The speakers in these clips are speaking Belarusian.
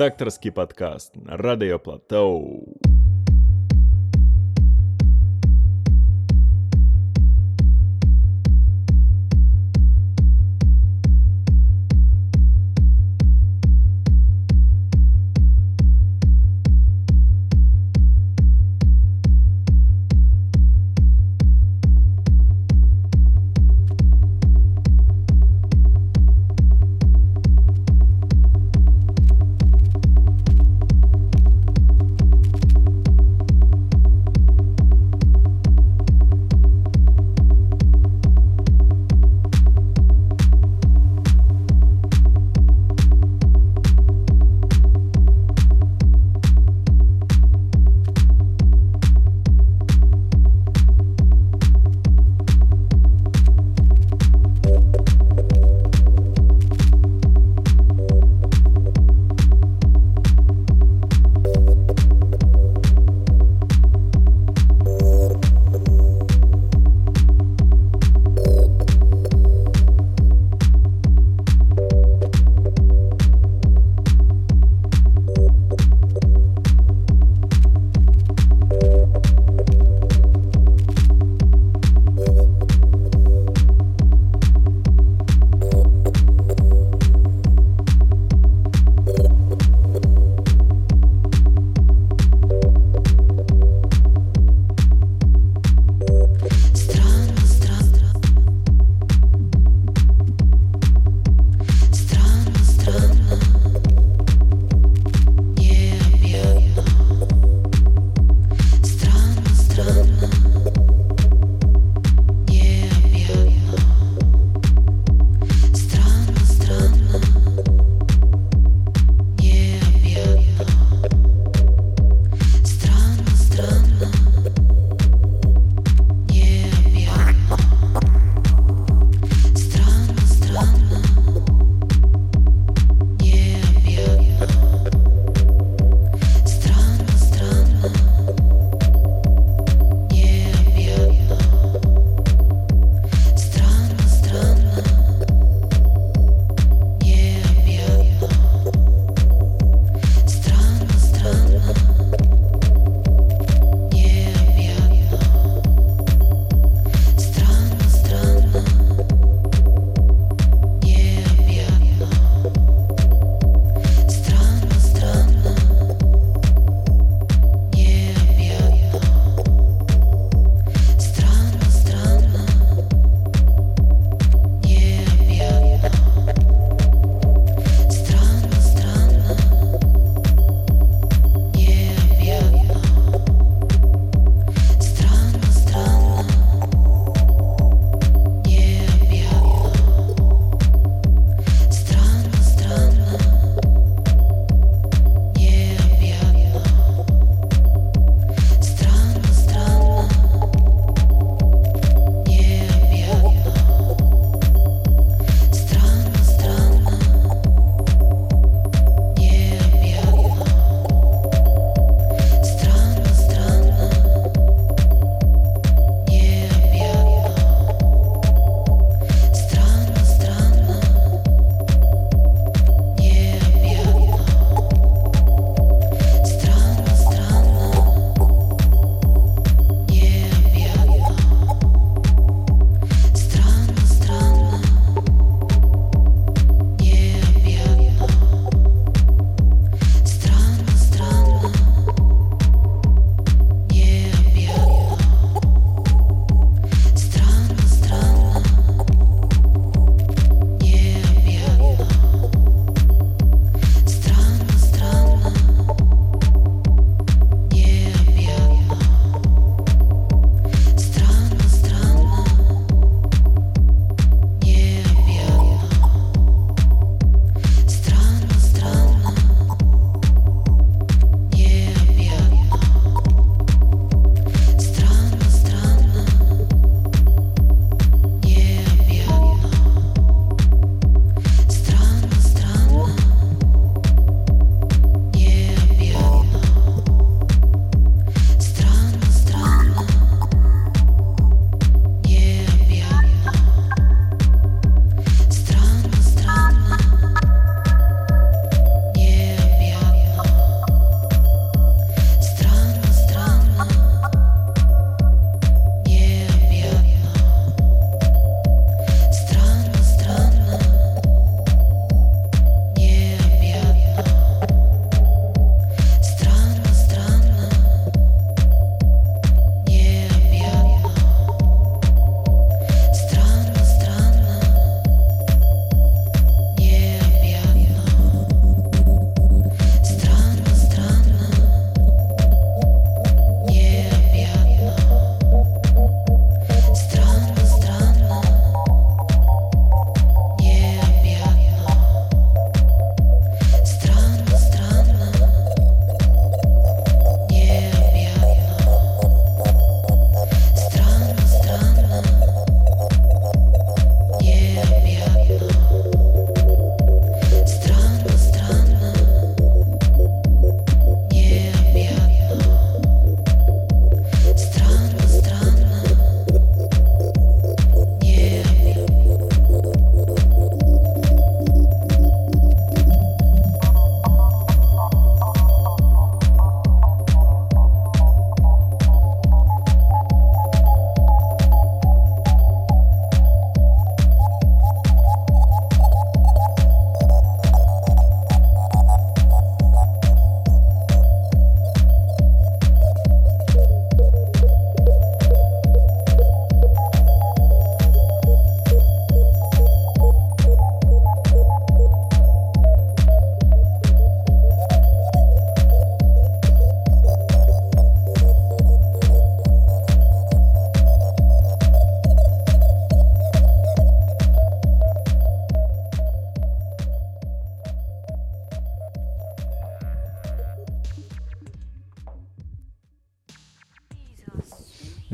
Редакторский подкаст на Радио Платоу.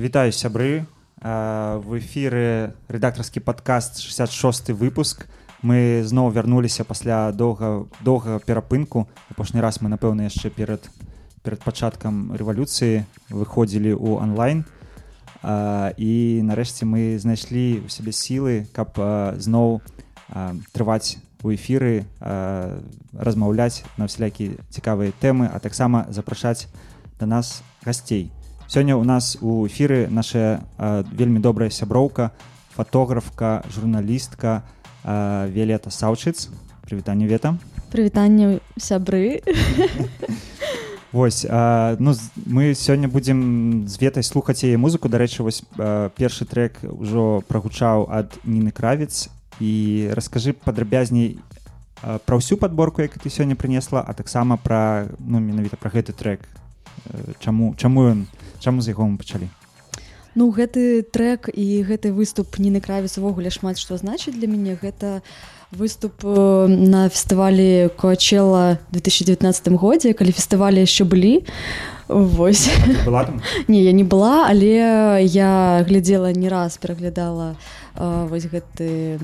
Вітаю сябры. В эфіры рэдактарскі падкаст 66 выпуск. Мы зноў вярнуліся пасля доўга доўга перапынку. Апошні раз мы напэўна яшчэ перад перад пачаткам рэвалюцыі выходзілі ў онлайн і нарэшце мы знайшлі у сябе сілы каб зноў трываць у эфіры размаўляць на ўсялякі цікавыя тэмы а таксама запрашаць да нас гасцей Сёння ў нас у эфіры наша вельмі добрая сяброўка, фатографка, журналістка Велета Саўчыц. Прывітанне вета. Прывітанне сябры. Вось а, ну, мы сёння будзем з ветай слухаць яе музыку. Дарэчы, вось а, першы трек ужо прагучаў ад Ніны кравец і раскажы падрабязней пра ўсю падборку, як ты сёння прынесла, а таксама пра ну, менавіта пра гэты трек. Чаму, чаму ён чаму з яго мы пачалі? Ну гэты трек і гэты выступ ніны кравец увогуле шмат што значыць для мяне. Гэта выступ э, на фестывалі коачела 2019 годзе калі фестывалі яшчэ былі. Вось. Не я не была але я глядзела не раз пераглядала э, вось гэты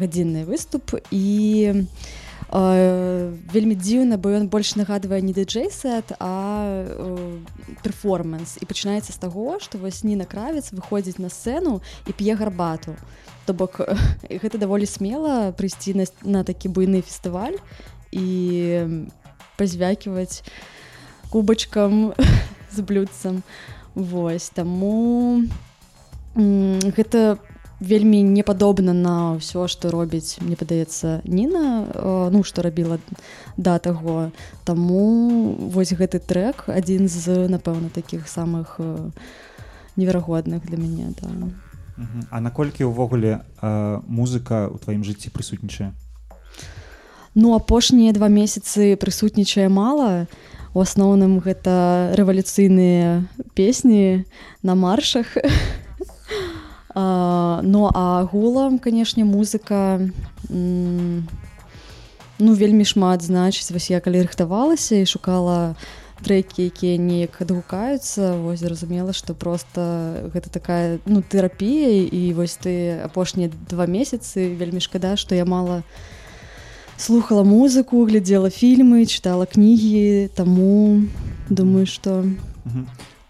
гадзінны выступ. І вельмі дзіўна бо ён больш нагадвае не дыджэй сет а перформанс. І пачынаецца з таго што вось ні на кравец выходзіць на сцэну і п'е гарбату. То бок гэта даволі смела прыйсці на, на такі буйны фестываль і пазвяківаць кубачкам з блюдцам. Вось таму гэта вельмі не падобна на ўсё што робіць мне падаецца Ніна э, ну што рабіла да таго. Таму вось гэты трек адзін з напэўна такіх самых э, неверагодных для мяне да. А наколькі ўвогуле э, музыка ў тваім жыцці прысутнічае? Ну апошнія два месяцы прысутнічае мала. У асноўным гэта рэвалюцыйныя песні на маршах ну а гулам канешне музыка ну вельмі шмат значыць. Вось я калі рыхтавалася і шукала трэкі якія неяк адгукаюцца вось зразумела што просто гэта такая ну тэрапія і вось ты апошнія два месяцы вельмі шкада што я мала слухала музыку глядзела фільмы чытала кнігі таму думаю што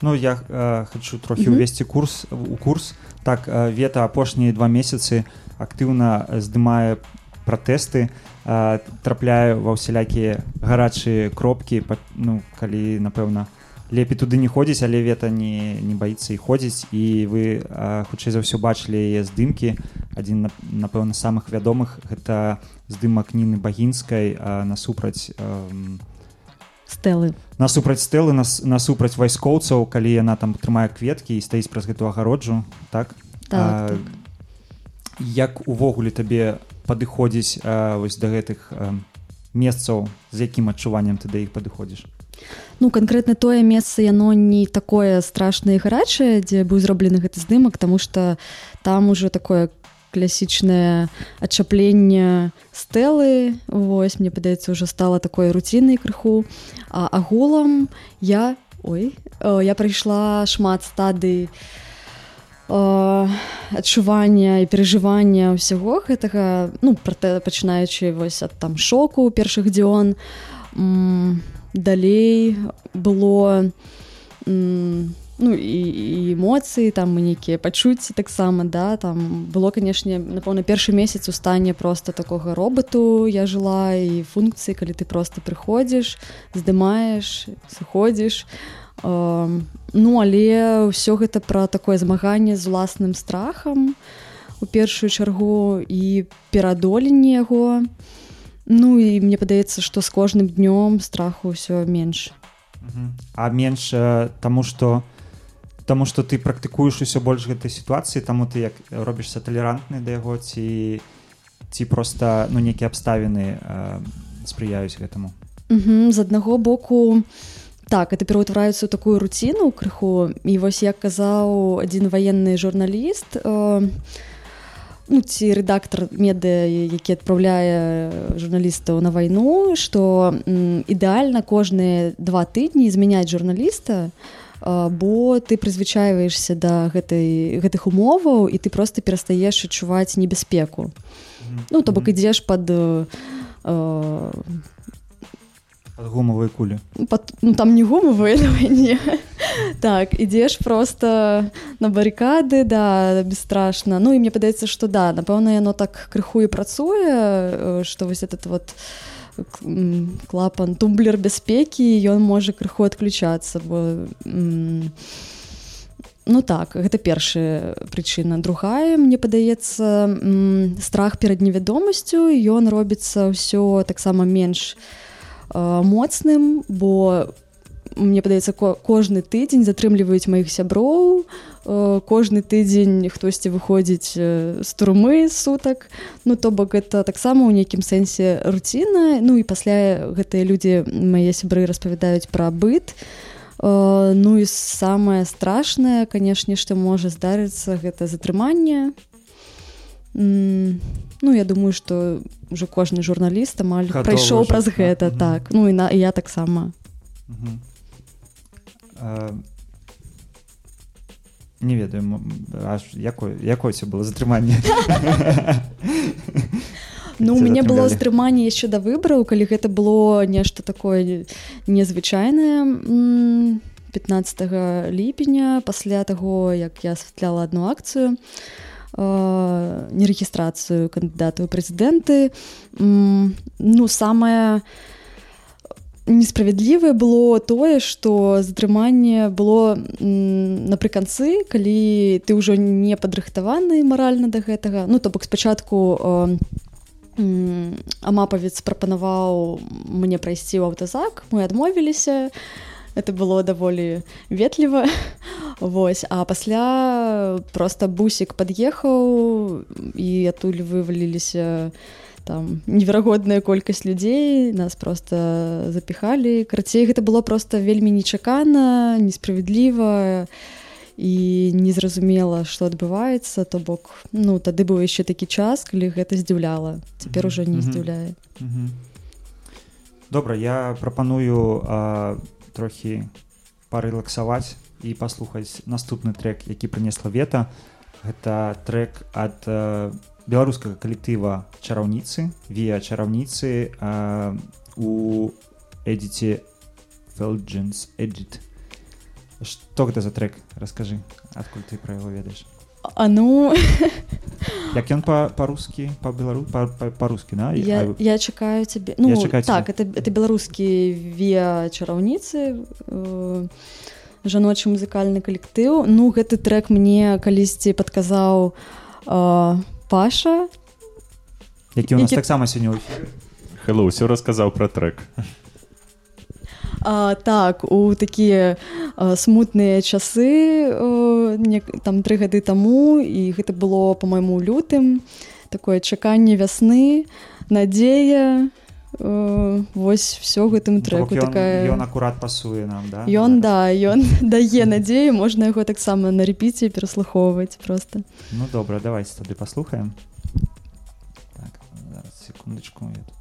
ну я э, хочу трохі ўвесці курс у курс так вета апошнія два месяцы актыўна здымае пратэсты трапляю ва ўсялякія гарачыя кропкі ну калі напэўна лепей туды не ходзіць але вета не не баіцца і ходзіць. І вы хутчэй за ўсё бачылі яе здымкі. Адзін напэўна самых вядомых гэта здымак ніны багінскай насупраць стэлы насупраць стэлы нас насупраць вайскоўцаў калі яна там трымае кветкі і стаіць праз гэту агароджу так, так, так. як увогуле табе падыходзіць вось да гэтых а, месцаў з якім адчуваннем ты да іх падыходзіш? Ну канкрэтна тое месца яно не такое страшнае гарачае дзе быў зроблены гэты здымак тому что там уже такое класічнае адчапленне стэлы. Восьось мне падаецца уже стала такой руцінай крыху. А агулам я ой я прыйшла шмат стадый адчування і перажывання ўсяго гэтага ну пачынаючы вось ад там шоку першых дзён. Далей было м, ну і, і эмоцыі там нейкія пачуцці таксама да там. Было канешне напэўна першы месяц у стане просто такога роботу я жыла і функцыі калі ты просто прыходзіш здымаеш сыходзіш э, ну але ўсё гэта пра такое змаганне з уласным страхам у першую чаргу і перадоленне яго. Ну і мне падаецца што з кожным днём страху ўсё менш. А менш таму что у Таму што ты практыкуеш усё больш гэтай сітуацыі, таму ты як робішся талерантны да яго ці ці проста ну нейкія абставіны э, спрыяюць гэтаму. з аднаго боку так это пераўтвараецца ў такую руціну крыху і вось як казаў адзін ваенны журналіст э, ну, ці рэдактор меды які адпраўляе журналістаў на вайну што ідэальна кожныя два тыдні змяняць журналіста, бо ты прызвычайваешся да гэтай гэтых умоваў і ты просто перастаеш адчуваць небяспеку. Ну то бок ідзеш под э, гумавыя кулі. под, ну, там не гумавыя не. Так ідзеш просто на баррикады да бесстрашна. Ну і мне падаецца что да напэўна яно так крыху і працуе что вось этот вот клапан тумблер бяспекі ён можа крыху адключацца бо ну так гэта першая прычына другая мне падаецца страх перад невядомасцю ён робіцца ўсё таксама менш моцным бо у мне падаецца кожны тыдзень затрымліваюць маіх сяброў кожны тыдзень хтосьці выходзіць з турмы сутак. Ну то бок гэта таксама ў нейкім сэнсе руціна. Ну і пасля гэтыя людзі мае сябры распавядаюць пра быт. Ну і самае страшнае канешне што можа здарыцца гэта затрыманне. Ну я думаю што уже кожны журналіст амаль прайшоў праз гэта так. Ну і на я таксама не ведаю аж якое якое было затрыманне Ну у мяне было стрыманне яшчэ да выбараў калі гэта было нешта такое незвычайнае 15 ліпеня пасля таго як я асвятляла одну акцыю нерэгістрацыю кандыдату прэзідэнты ну самая несправядлівае было тое што затрыманне было напрыканцы калі ты ўжо не падрыхтаваны маральна да гэтага. Ну то бок спачатку амапавец прапанаваў мне прайсці ў аўтазак. Мы адмовіліся. Это было даволі ветліва. Вось. А пасля просто бусік пад'ехаў і адтуль вываліліся на там неверагодная колькасць людзей нас просто запіхалі карацей гэта было просто вельмі нечакана несправядліва і незразумела что адбываецца то бок ну тады быў яшчэ такі час калі гэта здзіўляла. Цяпер ужо не здзіўляе. Добра я прапаную трохі парэлаксаваць і паслухаць наступны трек які прынесла вета. Гэта трек ад беларускага калектыва чараўніцы віа чараўніцы у эдзіце Felgens Edit. Что гэта за трек расскажы адкуль ты пра яго ведаеш? А ну як ён па-рускі па белару па-рускі на я, я чакаю цябе ну чакаю так это это беларускі віа чараўніцы э, жаночы музыкальны калектыў. Ну гэты трек мне калісьці падказаў э, паша? Які у нас які... таксама сёння Хэлло ўсё расказаў пра трек. А, так у такія смутныя часы а, не, там тры гады таму і гэта было по-майму лютым. Такое чаканне вясны надзея Вось все гэтым трэку такая ён акурат пасуе нам да? Ён да. ён дае надзею можна яго таксама на рэпіце пераслухоўваць просто. Ну добра давайте тады паслухаем так, секундочку я тут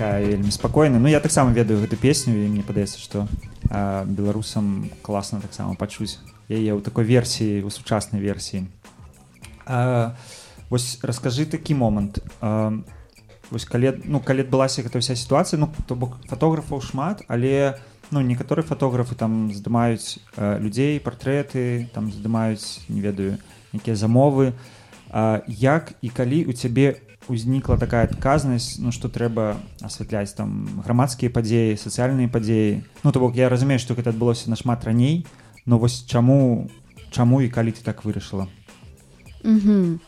такая вельмі спакойная Ну я таксама ведаю гэту песню і мне падаецца што а, беларусам класна таксама пачуць яе ў такой версіі у сучаснай версіі а, вось раскажы такі момант а, вось калі ну калі адбылася гэта ўся сітуацыя ну то бок фатографаў шмат але ну некаторыя фатографы там здымаюць а, людзей партрэты там здымаюць не ведаю якія замовы. А, як і калі у цябе узнікла такая адказнасць ну што трэба асвятляць там грамадскія падзеі сацыяльныя падзеі ну то бок я разумею што гэта адбылося нашмат раней но вось чаму чаму і калі ты так вырашыла Угу.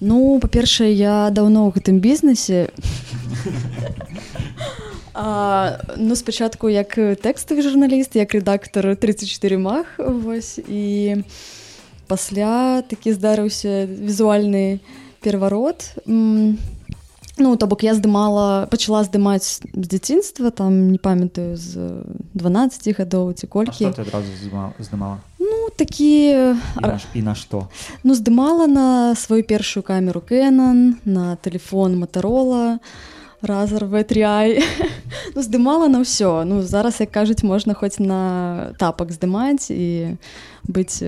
Ну, па-першае, я даўно ў гэтым бізнесе. А, ну, спачатку як тэкставы журналіст, як рэдактар 34 мах вось, і пасля такі здарыўся візуальны пераварот. Ну, то бок я здымала пачала здымаць з дзяцінства там не памятаю з 12 гадоў ці А колькі адразу здымала- ну такі ш- і на што Ну, здымала на сваю першую камеру Canon, на телефон Motorola, Razer V3i. ну, здымала на ўсё. Ну, зараз, як кажуць, можна хоць на тапак здымаць і быць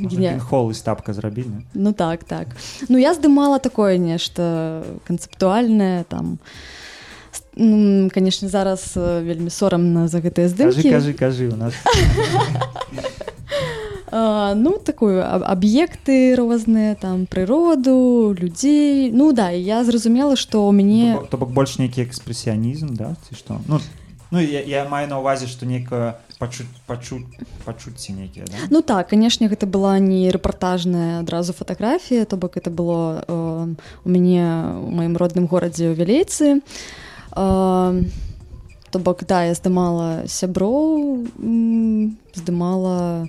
геня... хол і стапка зрабілі? Ну так, так. Ну, я здымала такое нешта канцэптуальнае там. Ну, конечно, зараз вельмі сорамна за гэтыя здымкі. кажы кажы у нас А, ну такую аб- аб'екты розныя там прыроду людзей ну да я зразумела што ў мяне То бок- больш нейкі экспрэсіянізм да ці што ну ну я, я маю на ўвазе што нейкае пачу пачу пачуцці нейкія да? ну так канешне гэта была не рэпартажная адразу фатаграфія то бок это было э, у мяне у маім родным горадзе ў вялейцы А, то бок да я здымала сяброў здымала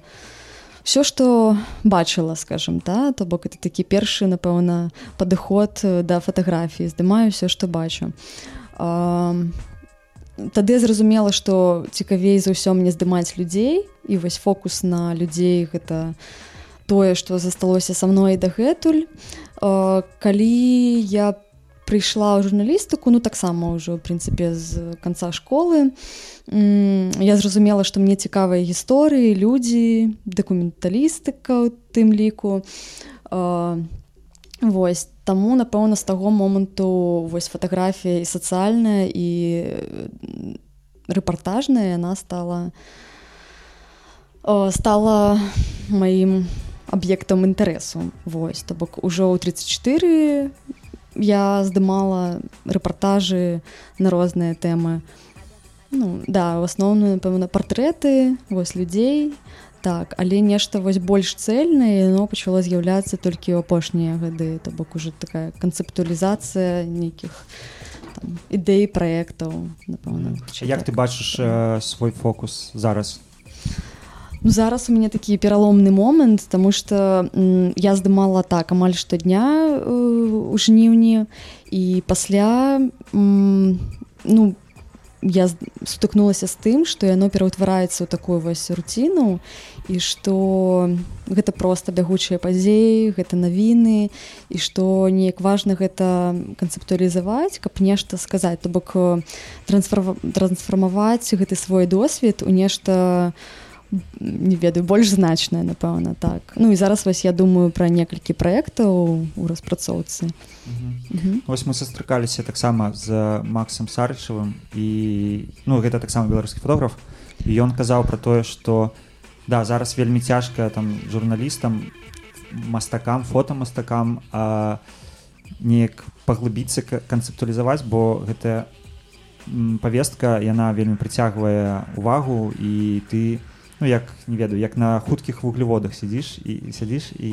все што бачыла скажем да? То бок это такі першы напэўна падыход э, да фатаграфіі. Здымаю все што бачу. А, тады зразумела што цікавей за ўсё мне здымаць людзей і вось фокус на людзей гэта тое што засталося са мной дагэтуль. А, калі я прыйшла ў журналістыку ну таксама ўжо прынцыпе з канца школы я зразумела што мне цікавыя гісторыі людзі дакументалістыка ў тым ліку. А, Вось таму напэўна з таго моманту вось фатаграфія і сацыяльная і рэпартажная яна стала стала маім аб'ектам інтарэсу. Вось то бок ужо ў 34 я здымала рэпартажы на розныя тэмы. Ну, да у асноўную напэўна партрэты вось людзей так але нешта вось больш цэльнае яно пачало з'яўляцца толькі ў апошнія гады. То бок уже такая канцэптуалізацыя нейкіх ідэй праектаў напэўна як ты бачыш э, свой фокус зараз? Ну, зараз у мяне такі пераломны момант тому что м, я здымала так амаль штодня э, у жніўні і пасля м, ну я сутыкнулася з тым што яно пераўтвараецца ў такую вось руціну і што гэта проста бягучыя падзеі гэта навіны і што неяк важна гэта канцэптуалізаваць каб нешта сказаць то бок э, трансфар- трансфармаваць гэты свой досвед у нешта не ведаю больш значнае напэўна так. Ну і зараз вось я думаю пра некалькі праектаў у распрацоўцы. Мгм. Вось мы сустракаліся таксама з Максам Сарычавым і ну гэта таксама беларускі фотограф і ён казаў пра тое што да зараз вельмі цяжка там журналістам мастакам фотамастакам а, неяк паглыбіцца ка- канцэптуалізаваць бо гэтая павестка яна вельмі прыцягвае увагу і ты ну як не ведаю як на хуткіх вуглеводах сядзіш і сядзіш і,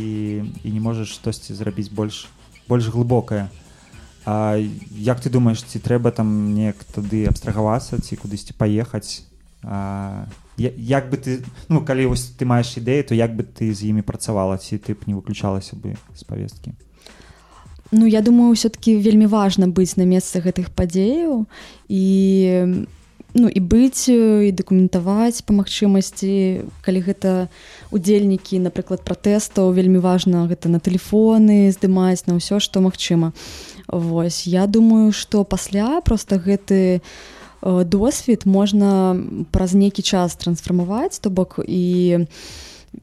і не можаш штосьці зрабіць больш больш глыбокае А як ты думаеш ці трэба там неяк тады абстрагавацца ці кудысьці паехаць А, як бы ты ну калі вось ты маеш ідэю то як бы ты з імі працавала ці ты б не выключалася бы з павесткі? Ну я думаю все-таки вельмі важна быць на месцы гэтых падзеяў. І ну і быць э, і дакументаваць па магчымасці. Калі гэта удзельнікі напрыклад пратэстаў вельмі важна гэта на тэлефоны здымаць на ўсё што магчыма. Вось я думаю што пасля просто гэты э, досвед можна праз нейкі час трансфармаваць то бок і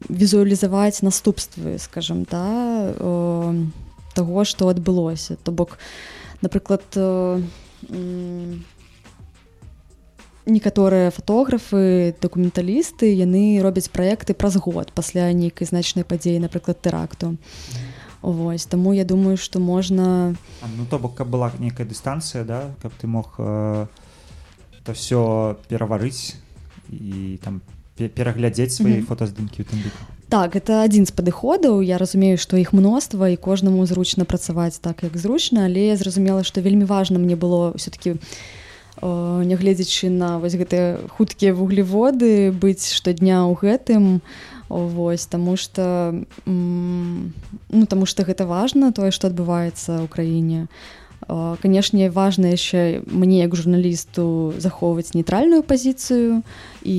візуалізаваць наступствы скажем да э, таго што адбылося. То бок напрыклад м, некаторыя фатографы дакументалісты яны робяць праекты праз год пасля нейкай значнай падзеі напрыклад тэракту Вось таму я думаю што можна А, ну то бок каб была нейкая дыстанцыя да каб ты мог э, то все пераварыць і там пе- пераглядзець свае Мгм. фотаздымкі у тым ліку Так, это адзін з падыходаў. Я разумею, што іх мноства і кожнаму зручна працаваць так, як зручна, але я зразумела, што вельмі важна мне было ўсё-такі нягледзячы на вось гэтыя хуткія вуглеводы быць штодня ў гэтым Вось таму што м, ну таму што гэта важна тое, што адбываецца ў краіне. Канешне, важна яшчэ мне як журналісту захоўваць нейтральную пазіцыю і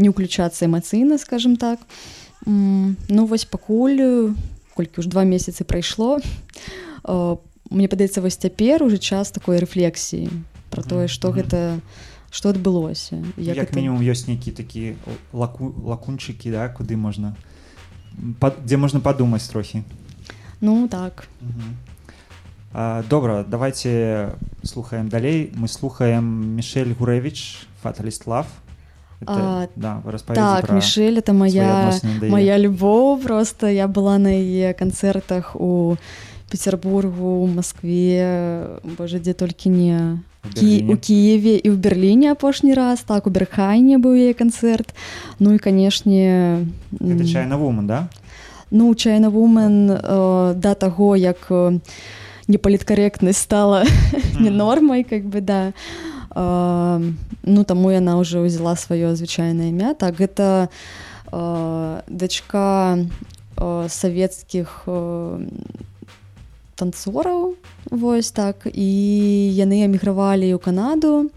не ўключацца эмацыйна, скажем так. Ну вось пакуль колькі ўж два месяцы прайшло э, мне падаецца вось цяпер уже час такой рэфлексіі про тое што гэта што адбылося як, як гэта- мінімум ёсць нейкі такі лаку лакунчыкі да куды можна па, дзе можна падумаць трохі ну так. А, добра давайте слухаем далей. Мы слухаем мішель гурэвич фаталіст лав А, да, так Мішель это моя моя любоў просто. Я была на яе канцэртах у петербургу Москве. Боже дзе толькі не Кі... у Киеве і ў Берліне апошні раз так у Берхайне быў яе канцэрт Ну і канешне чайна вумен да? ну чайна вумен э, да таго як э, непаліткаректнасць стала не нормай как бы да. А, ну таму яна ўжо ўзяла сваё звычайнае імя так гэта а, дачка а, савецкіх танцораў вось так і яны эмігравалі ў канаду.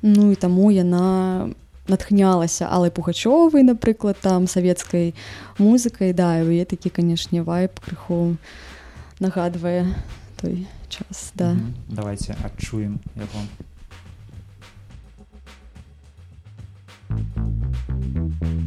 Ну і таму яна натхнялася алай пугачовай напрыклад там савецкай музыкай. Да і такі канешне вайп крыху нагадвае той час да. Мгм. давайте адчуем яго. I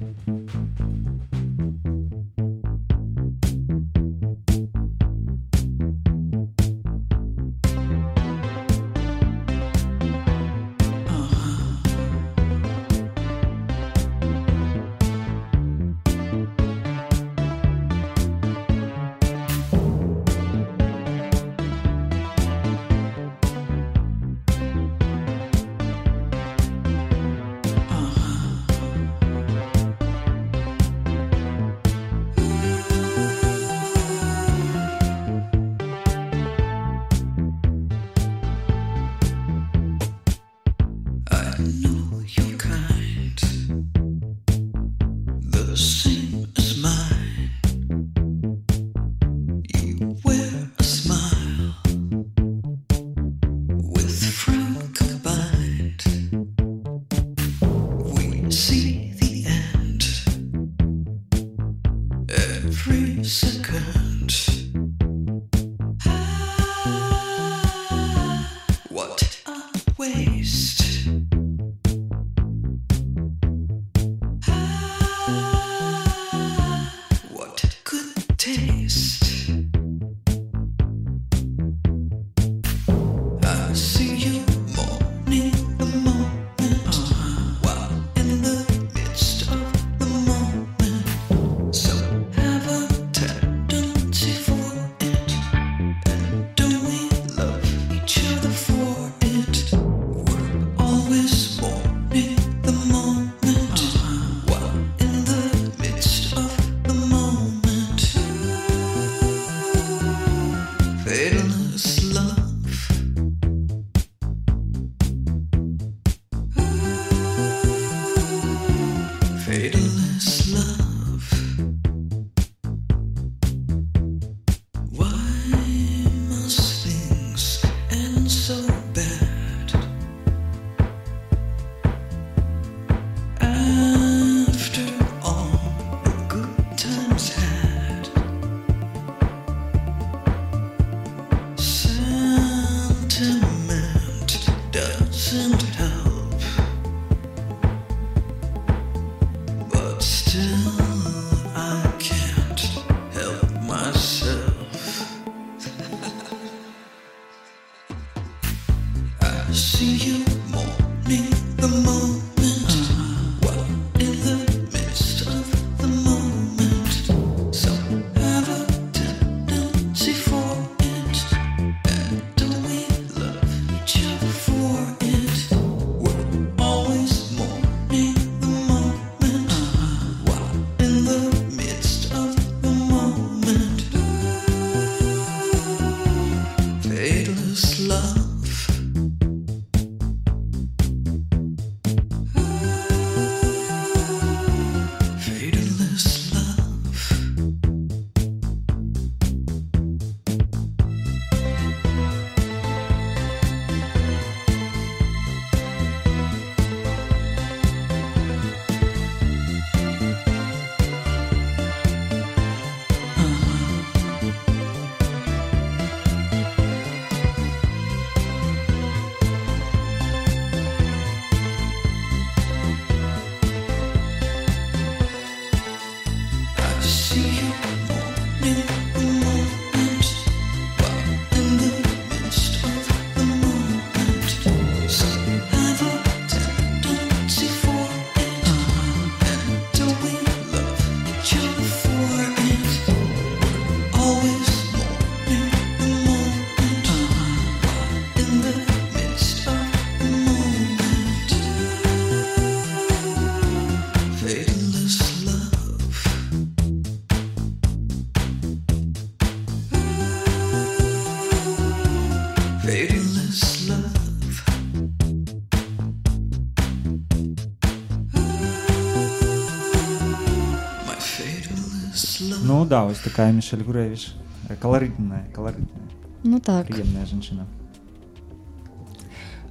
да вось такая мішель гурэвіш каларытная каларытная Ну так. прыемная жанчына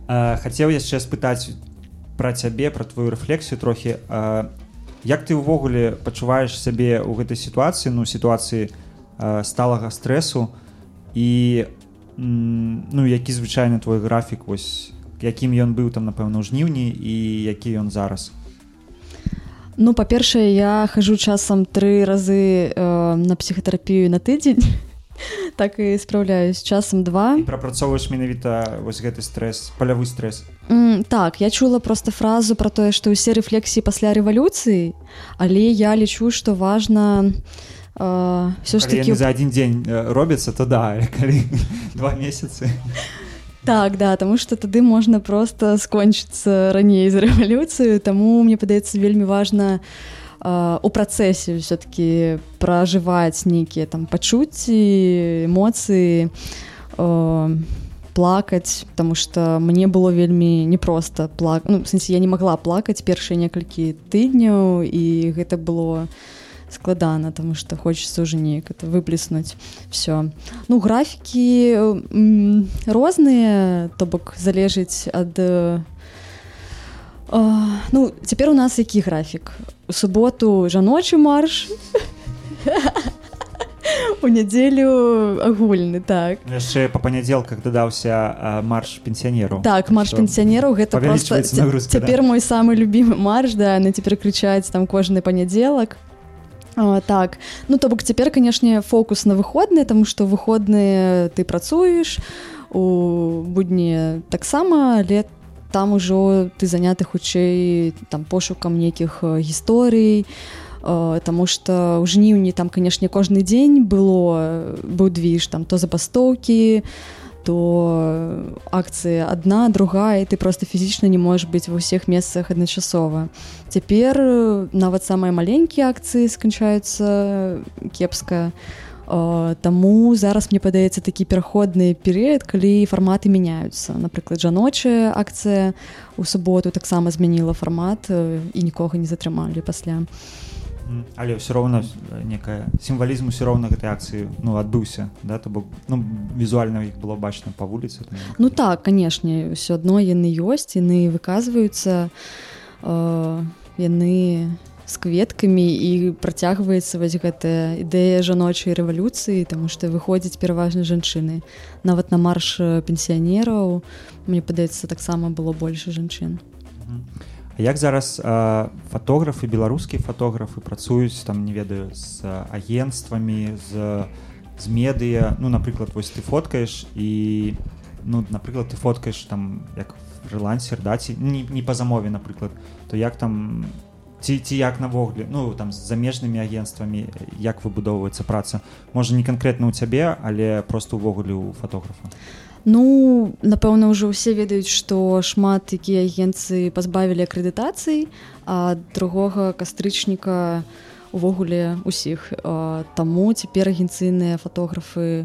хацеў яшчэ спытаць пра цябе пра твою рэфлексію трохі а, як ты ўвогуле пачуваеш сябе ў гэтай сітуацыі ну сітуацыі сталага стрэсу і ну які звычайны твой графік вось якім ён быў там напэўна ў жніўні і які ён зараз Ну, па-першае, я хожу часам тры разы э, на псіхатэрапію на тыдзень. так і спраўляюсь часам два. і прапрацоўваеш менавіта вось гэты стрэс палявы стрэс М, так, я чула проста фразу пра тое, што ўсе рэфлексіі пасля рэвалюцыі, але я лічу, што важна э, ўсё ж такі за адзін дзень э, робяцца то да калі два месяцы Так, да, таму што тады можна проста скончыцца раней за рэвалюцыю, таму мне падаецца вельмі важна э, у працэсе ўсё-таки пражываць нейкія там пачуцці, эмоцыі, э, плакаць, Таму што мне было вельмі непроста пла... ну, сэнсе я не магла плакаць першыя некалькі тыдняў і гэта было складана тому что хочется уже неяк это выплеснуть все ну графікі м, розныя то бок залежыць ад э, а, ну цяпер у нас які графік? У суботу жаночы марш у нядзелю агульны так. Яшчэ па панядзелках дадаўся марш пенсіянеру. Так марш пенсіянераў гэта просто цяпер мой самы любімы марш да яны цяпер крычаць там кожны панядзелак А, так. Ну то бок цяпер канешне фокус на выходныя тому што выходныя ты працуеш у будні таксама але там ужо ты заняты хутчэй там пошукам нейкіх э, гісторый э, Таму што ў жніўні там канешне кожны дзень было э, быў двіж там то забастоўкі то акцыя адна другая і ты просто фізічна не можаш быць ва ўсіх месцах адначасова цяпер э, нават самыя маленькія акцыі сканчаюцца кепска. Э, Таму зараз мне падаецца такі пераходны перыяд калі фарматы мяняюцца напрыклад жаночая акцыя у суботу таксама змяніла фармат і нікога не затрымалі пасля М, але ўсё роўна некая сімвалізм усё роўна гэтай акцыі ну адбыўся да то бок ну візуальна іх было бачна па вуліцы там, Ну так канешне ўсё адно яны ёсць яны выказваюцца э, яны з кветкамі і працягваецца вось гэтая ідэя жаночай рэвалюцыі таму што выходзяць пераважна жанчыны нават на марш э, пенсіянераў мне падаецца таксама было больш жанчын А як зараз а, фатографы беларускія фатографы працуюць там не ведаю з агенствамі з з медыя? Ну напрыклад вось ты фоткаеш і ну напрыклад ты фоткаеш там як фрылансер да ці не, не па замове напрыклад то як там ці ці як навогуле ну там з замежнымі агенствамі як выбудоўваецца праца? Можа не канкрэтна ў цябе але просто увогуле у фатографа Ну напэўна ўжо ўсе ведаюць што шмат якія агенцыі пазбавілі акрэдытацый а другога кастрычніка увогуле усіх А, таму цяпер агенцыйныя фатографы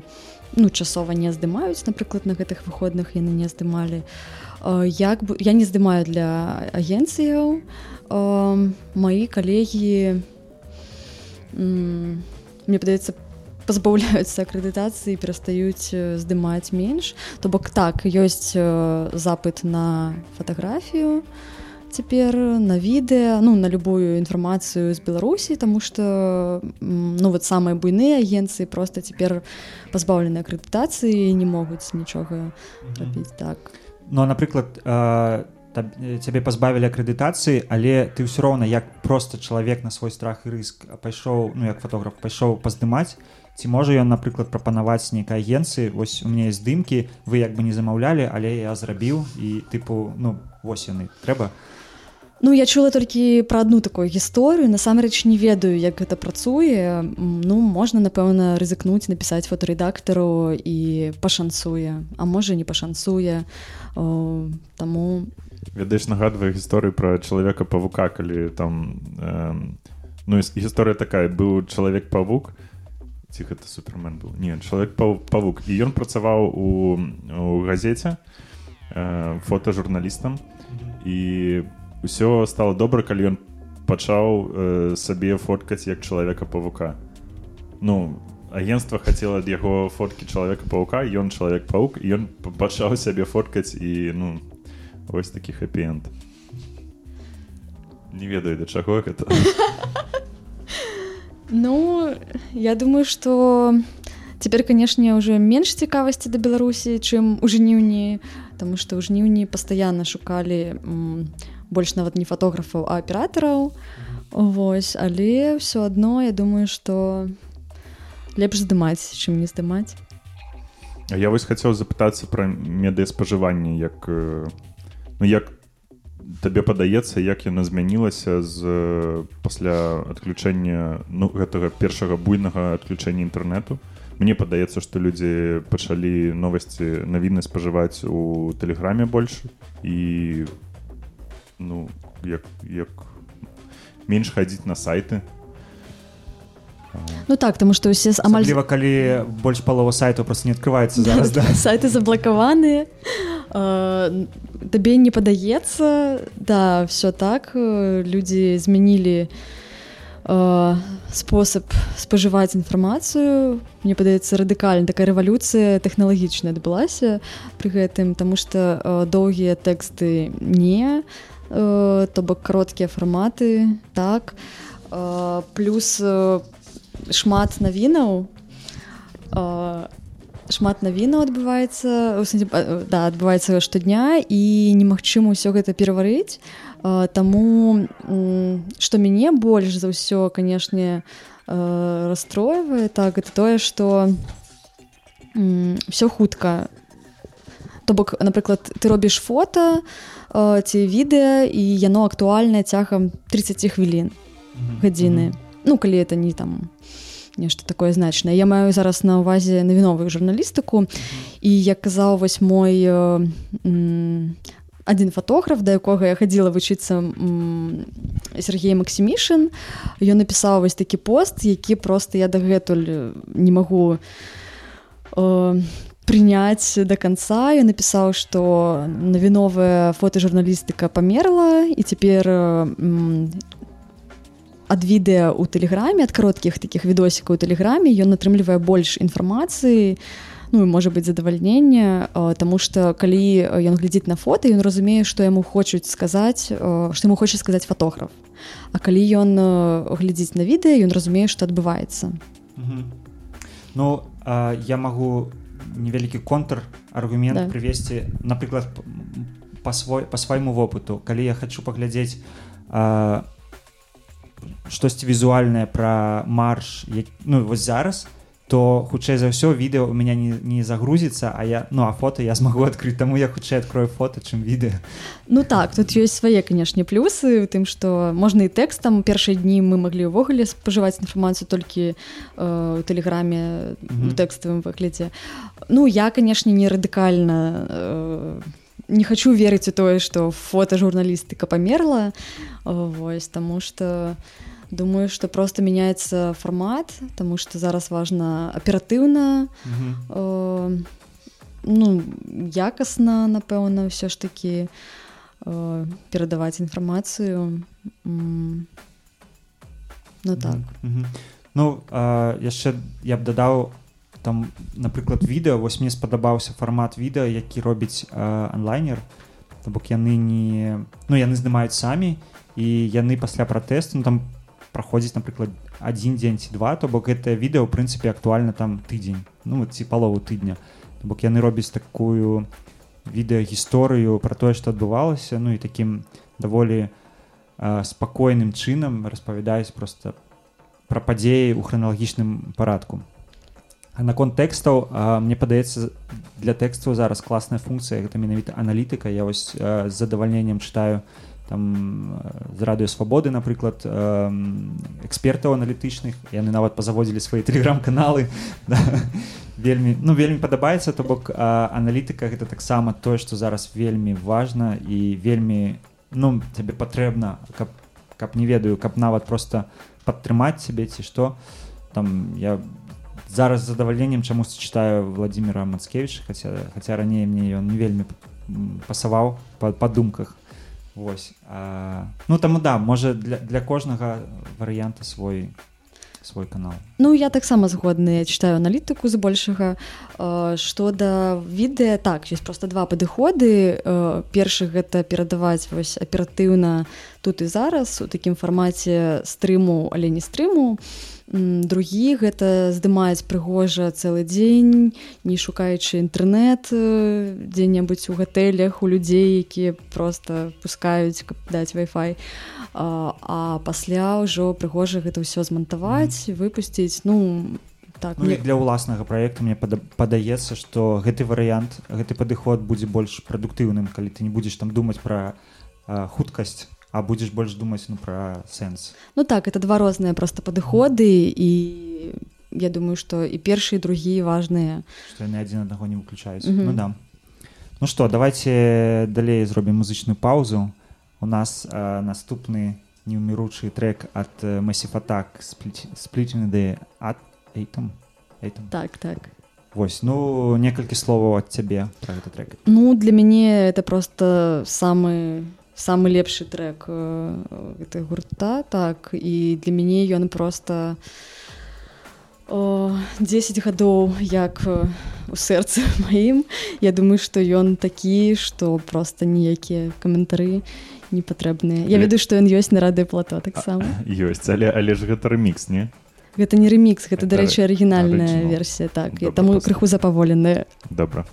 ну часова не здымаюць напрыклад на гэтых выходных яны не здымалі. Як бы я не здымаю для агенцыяў. Мои калегі мне падаецца пазбаўляюцца акрэдытацыі перастаюць э, здымаць менш то бок так ёсць э, запыт на фатаграфію цяпер на відэа ну на любую інфармацыю з беларусі тому что ну вот самыя буйныя агенцыі просто цяпер пазбаўлены акрэдытацыі не могуць нічога рабіць так. Ну, напрыклад э, таб- э, цябе пазбавілі акрэдытацыі, але ты ўсё роўна як проста чалавек на свой страх і рыск пайшоў ну як фотограф пайшоў паздымаць ці можа ён напрыклад прапанаваць нейкай агенцыі? Вось у мяне есть здымкі вы як бы не замаўлялі але я зрабіў і тыпу ну вось яны трэба? Ну я чула толькі пра адну такую гісторыю насамрэч не ведаю як гэта працуе. Ну можна напэўна рызыкнуць напісаць фотарэдактару і пашанцуе а можа не пашанцуе. Таму ведаеш нагадвае гісторыю пра чалавека павука калі там эм, ну гісторыя такая быў чалавек павук ці гэта супермен быў не чалавек павук і ён працаваў у, у газеце э, фотажурналістам і ўсё стало добра калі ён пачаў э, сабе фоткаць як чалавека павука ну агентство хацела ад яго фоткі чалавека паука ён чалавек паук і ён пачаў сябе фоткаць і ну вось такі хэппі-энд не ведаю да чаго гэта Ну, я думаю, что теперь, конечно, уже меньше цікавасці да Беларусі, чым у жніўні, потому что ў жніўні пастаянна шукалі больш нават не фотографаў, а аператараў. Вось, але ўсё адно я думаю, што лепш здымаць, чым не здымаць. Я вось хацеў запытацца пра медыаспажыванне як ну як табе падаецца як яна змянілася з э, пасля адключэння ну гэтага першага буйнага адключэння інтэрнэту? Мне падаецца што людзі пачалі новасці навіны спажываць у тэлеграме больш і ну як як менш хадзіць на сайты Ну так, потому что усе амаль Асабліва калі больш палова сайту просто не адкрываецца зараз да. сайты заблакаваныя табе не падаецца да все так. Людзі змянілі э, спосаб спажываць інфармацыю мне падаецца радыкальна такая рэвалюцыя тэхналагічная адбылася пры гэтым тому что э, доўгія тэксты не э, то бок кароткія фарматы так. Э, плюс э, шмат навінаў шмат навінаў адбываецца да адбываецца штодня і немагчыма ўсё гэта пераварыць таму што мяне больш за ўсё канешне э, расстройвае так это тое што все хутка. То бок напрыклад ты робіш фото э, ці відэа і яно актуальнае цягам 30 хвілін гадзіны. Ну калі это не там нешта такое значнае я маю зараз на увазе навіновую журналістыку і як казаў вось мой адзін фотограф да якога я хадзіла вучыцца Сергей Масімішин ён напісаў вось такі пост які просто я дагэтуль не магу э, прыняць до конца я напісаў что навіновая фотожурналістыка памерла і цяпер ад відэа ў тэлеграме ад кароткіх такіх відосікаў у тэлеграме ён атрымлівае больш інфармацыі ну і можа быць задавальнення э, Таму что калі ён глядзіць на фото ён разумее што яму хочуць сказаць э, што яму хоча сказаць фотограф А калі ён э, глядзіць на відэа ён разумее што адбываецца. Ну я магу невялікі контр аргумент Да. прывесці напрыклад па свой па свайму вопыту калі я хочу паглядзець а, штосьці візуальнае пра марш як, ну вось зараз то хутчэй за ўсё відэо у меня не, не загрузіцца а я ну а фото я змагу адкрыць таму я хутчэй адкрою фото чым відэа. Ну так тут ёсць свае канешне плюсы тым што можна і тэкстам. Першыя дні мы маглі ўвогуле спажываць інфармацыю толькі э, у тэлеграме Мгм. у тэкставым выглядзе. Ну я канешне не радыкальна э, не хочу верыць у тое што фотожурналістыка памерла вось таму что думаю что просто меняется фармат тому что зараз важна аператыўна э, ну якасна напэўна ўсё ж таки э, перадаваць інфармацыю. Ну так. Мгм. Ну а, яшчэ я б дадаў там напрыклад відэа. Вось мне спадабаўся фармат відэа які робіць а, онлайнер То бок яны не ну яны здымаюць самі. і яны пасля пратэсту ну, там праходзіць напрыклад адзін дзень ці два то бок гэтае відэа ў прынцыпе актуальна там тыдзень ну ці палову тыдня. То бок яны робяць такую відэагісторыю пра тое што адбывалася ну і такім даволі а, спакойным чынам распавядаюць просто пра падзеі ў храналагічным парадку. Наконт тэкстаў мне падаецца для тэкстаў зараз класная функцыя гэта менавіта аналітыка. Я вось а, з задавальненнем чытаю там а, з радыё свабоды напрыклад экспертаў аналітычных яны нават пазаводзілі свае тэлеграм-каналы да. вельмі ну вельмі падабаецца то бок аналітыка гэта таксама тое што зараз вельмі важна і вельмі ну цябе патрэбна каб каб не ведаю каб нават просто падтрымаць сябе ці што. Там я зараз задавальненнем чамусьці чытаю владимира мацкевича хаця хаця раней мне ён не вельмі пасаваў па, па думках Вось а, ну таму да можа для, для кожнага варыянта свой свой канал. Ну я таксама згодны я читаю аналітыку збольшага. Што да відэа так ёсць просто два падыходы. Э, першы гэта перадаваць вось аператыўна тут і зараз у такім фармаце стрыму але не стрыму. Другі гэта здымаць прыгожа цэлы дзень не шукаючы інтэрнэт э, дзе-небудзь у гатэлях у людзей якія просто пускаюць каб даць Wi-Fi а, пасля ўжо прыгожа гэта ўсё змантаваць выпусціць. Ну так Ну, мне для ўласнага праекта мне пада- падаецца што гэты варыянт гэты падыход будзе больш прадуктыўным калі ты не будзеш там думаць пра хуткасць а будзеш больш думаць ну пра сэнс Ну так это два розныя просто падыходы і я думаю што і першы і другі важныя што яны адзін аднаго не выключаюць Мгм. ну да. Ну што давайте далей зробім музычную паузу. У нас а, наступны неўміручы трек ад масіфатак сплітны ды ад эйтам эйтам так так. Вось ну некалькі словаў ад цябе пра гэты трек. Ну для мяне это просто самы самы лепшы трек э, гэтай гурта. Так і для мяне ён просто о, 10 гадоў як э, у сэрцы маім Я думаю што ён такі што просто ніякія каментары не патрэбныя Я ведаю што ён ёсць на рады плато таксама ёсць але але ж гэта ремікс не? Гэта не ремікс гэта дарэчы арыгінальная арыгінал. версія так. Добра, таму крыху запаволеная. Добра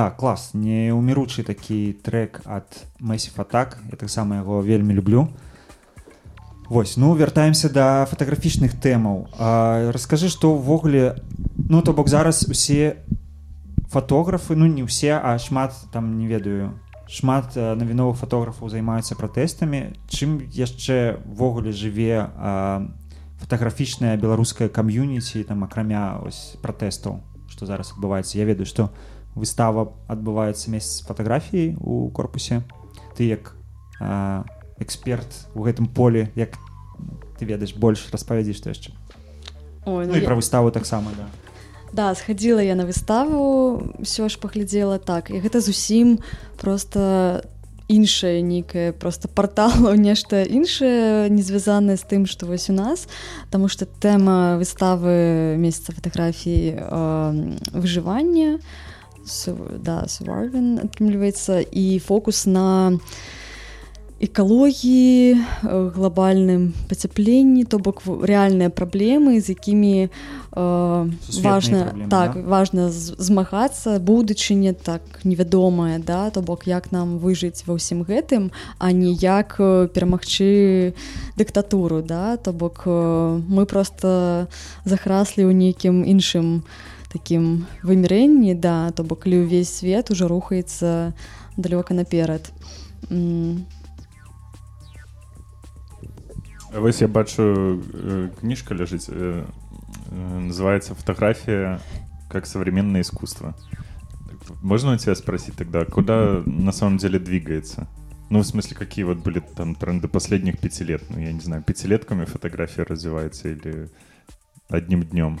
Да, клас неуміручы такі трек ад Massive Attack. Я таксама яго вельмі люблю. Вось ну вяртаемся да фатаграфічных тэмаў. А, раскажы што ўвогуле ну то бок зараз усе фатографы ну не ўсе а шмат там не ведаю шмат навіновых фатографаў займаюцца пратэстамі. Чым яшчэ ввогуле жыве а, фатаграфічная беларуская кам'юніці там акрамя ось пратэстаў што зараз адбываецца? Я ведаю што выстава адбываецца месяц фатаграфіі у корпусе ты як эксперт у гэтым поле як ты ведаеш больш распавядзі што яшчэ Ой, ну, і я- пра выставу таксама да Да, схадзіла я на выставу, ўсё ж паглядзела так. І гэта зусім проста іншае нейкае просто парталу нешта іншае не звязанае з тым што вось у нас Таму што тэма выставы месяца фатаграфій э, выжывання су- да сварвен атрымліваецца і фокус на экалогіі э, глобальным пацяпленні то бок рэальныя праблемы з якімі э, важна праблемы, так да? важна змагацца будучыня так невядомая да то бок як нам выжыць ва ўсім гэтым а не як э, перамагчы дыктатуру да то бок э, мы просто захраслі ў нейкім іншым такім вымірэнні да то бок калі ўвесь свет уже рухаецца далёка наперад М, Вось я бачу э, кніжка ляжыць э, э, называется фотография как современное искусство можно у тебя спросить тогда куда на самом деле двигается ну в смысле какие вот были там тренды последних пяти лет ну я не знаю пятилетками фотография развивается или одним днем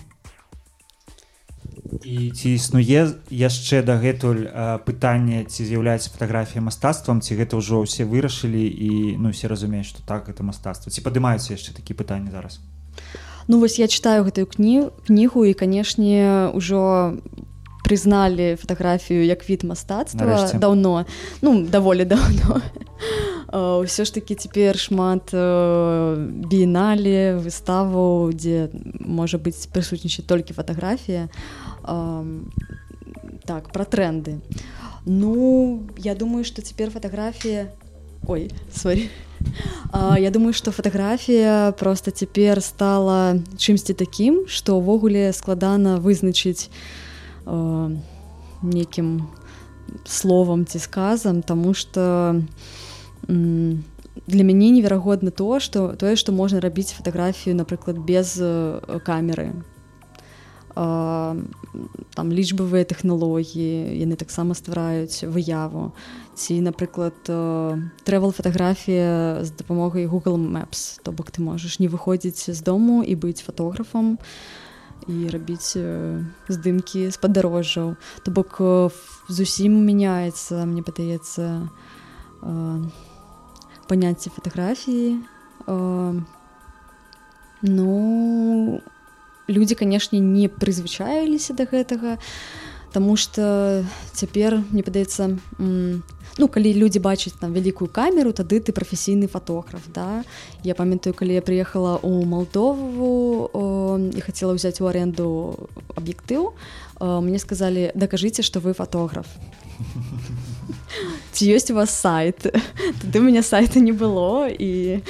І ці існуе яшчэ дагэтуль а, пытанне ці з'яўляецца фатаграфія мастацтвам ці гэта ўжо ўсе вырашылі і ну все разумеюць што так это мастацтва. Ці падымаюцца яшчэ такі пытанні зараз? Ну вось я читаю гэтую кні кнігу і канешне ўжо прызналі фатаграфію як від мастацтва Нарэшце. даўно. Ну даволі даўно. Ўсё ж такі цяпер шмат біеналі выставу дзе можа быць прысутнічаць толькі фатаграфія. Ам, так пра тренды. Ну я думаю что цяпер фатаграфія ой А, я думаю что фатаграфія просто цяпер стала чымсьці такім што ўвогуле складана вызначыць э, нейкім словам ці сказам тому что для мяне неверагодна то что тое што можна рабіць фатаграфію напрыклад без э, камеры. А, там лічбавыя тэхналогіі яны таксама ствараюць выяву. Ці напрыклад трэвел фатаграфія з дапамогай Google Maps. То бок ты можаш не выходзіць з дому і быць фатографам і рабіць э, здымкі з падарожжаў. То бок э, зусім мяняецца мне падаецца э, паняцце фатаграфіі. Ну людзі канешне не прызвычаіліся да гэтага Таму что цяпер мне падаецца ну калі людзі бачаць там вялікую камеру тады ты прафесійны фотограф да? Я памятаю калі я приехала у Малдову о, і хацела ўзяць у аренду аб'ектыў мне сказалі дакажыце что вы фотограф ці ёсць у вас сайт тады у меня сайта не было і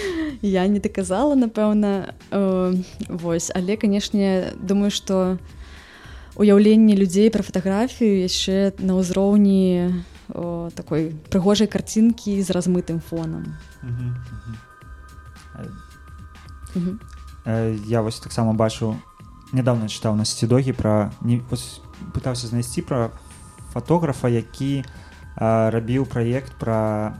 я не даказала напэўна э, вось але канешне думаю что уяўленне людзей пра фатаграфію яшчэ на ўзроўні о, такой прыгожай карцінкі з размытым фонам. Э. Э, я вось таксама бачу нядаўна чытаў на сцідогі пра не пытаўся знайсці пра фотографа які а, рабіў праект пра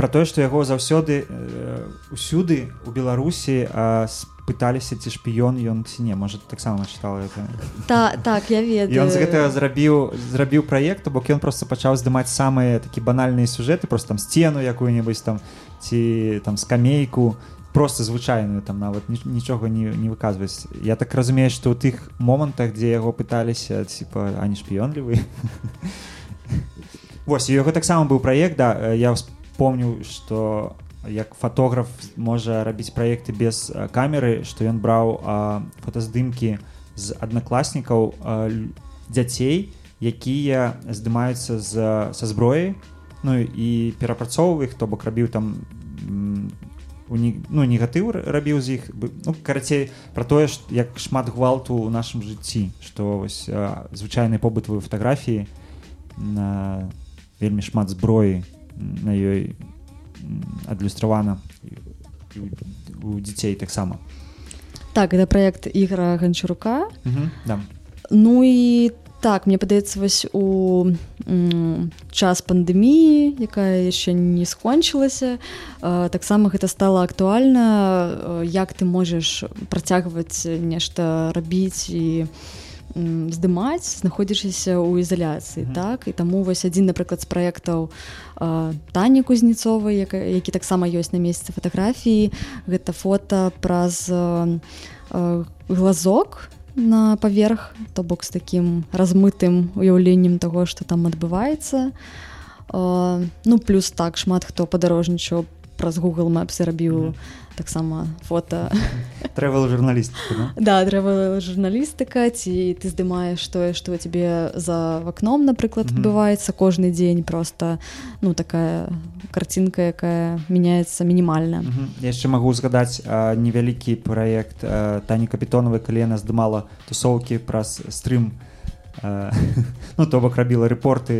пра тое што яго заўсёды э, усюды у беларусі а, пыталіся ці шпіён ён ці не. Можа таксама чытала это та так я ведаю. Ён з гэтага зрабіў зрабіў праект бок ён просто пачаў здымаць самыя такі банальныя сюжэты просто там сцену якую-небудзь там ці там скамейку просто звычайную там нават ні- нічога не, не выказваць я так разумею што ў тых момантах дзе яго пыталіся типа а не шпіёнлівы Вось і яго таксама быў праект да э, я вспомніў што як фотограф можа рабіць праекты без э, камеры што ён браў фотаздымкі з аднакласнікаў дзяцей якія здымаюцца з са зброі ну і перапрацоўваў іх то бок рабіў там м, у не, ну негатыў рабіў з іх ну карацей пра тое ж як шмат гвалту ў нашым жыцці што вось звычайнай побытавыя фатаграфіі на вельмі шмат зброі на ёй адлюстравана у- дзяцей таксама так это проект ігра ганчарука Мгм, да. Ну і так мне падаецца вось у час пандэміі якая яшчэ не скончылася. Э, таксама гэта стала актуальна э, як ты можаш працягваць нешта рабіць і здымаць знаходзішся ў ізаляцыі Мгм. так? І таму вось адзін напрыклад з праектаў э, тані кузнецовай яка- які таксама ёсць на месяцы фатаграфіі гэта фота праз глазок на паверх то бок з такім размытым уяўленнем таго што там адбываецца Э, ну плюс так шмат хто падарожнічаў праз Google Maps рабіў Мгм. Таксама фото трэвел журналістыка да? да трэба журналістыка ці ты здымаеш тое што тебе за вакном напрыклад адбываецца кожны дзень просто ну такая карцінка якая мяняецца мінімальна Мгм. Я яшчэ магу згадаць невялікі праект тані капітонавай калі яна здымала тусоўкі праз стрым а, ну то бок рабіла рэпорты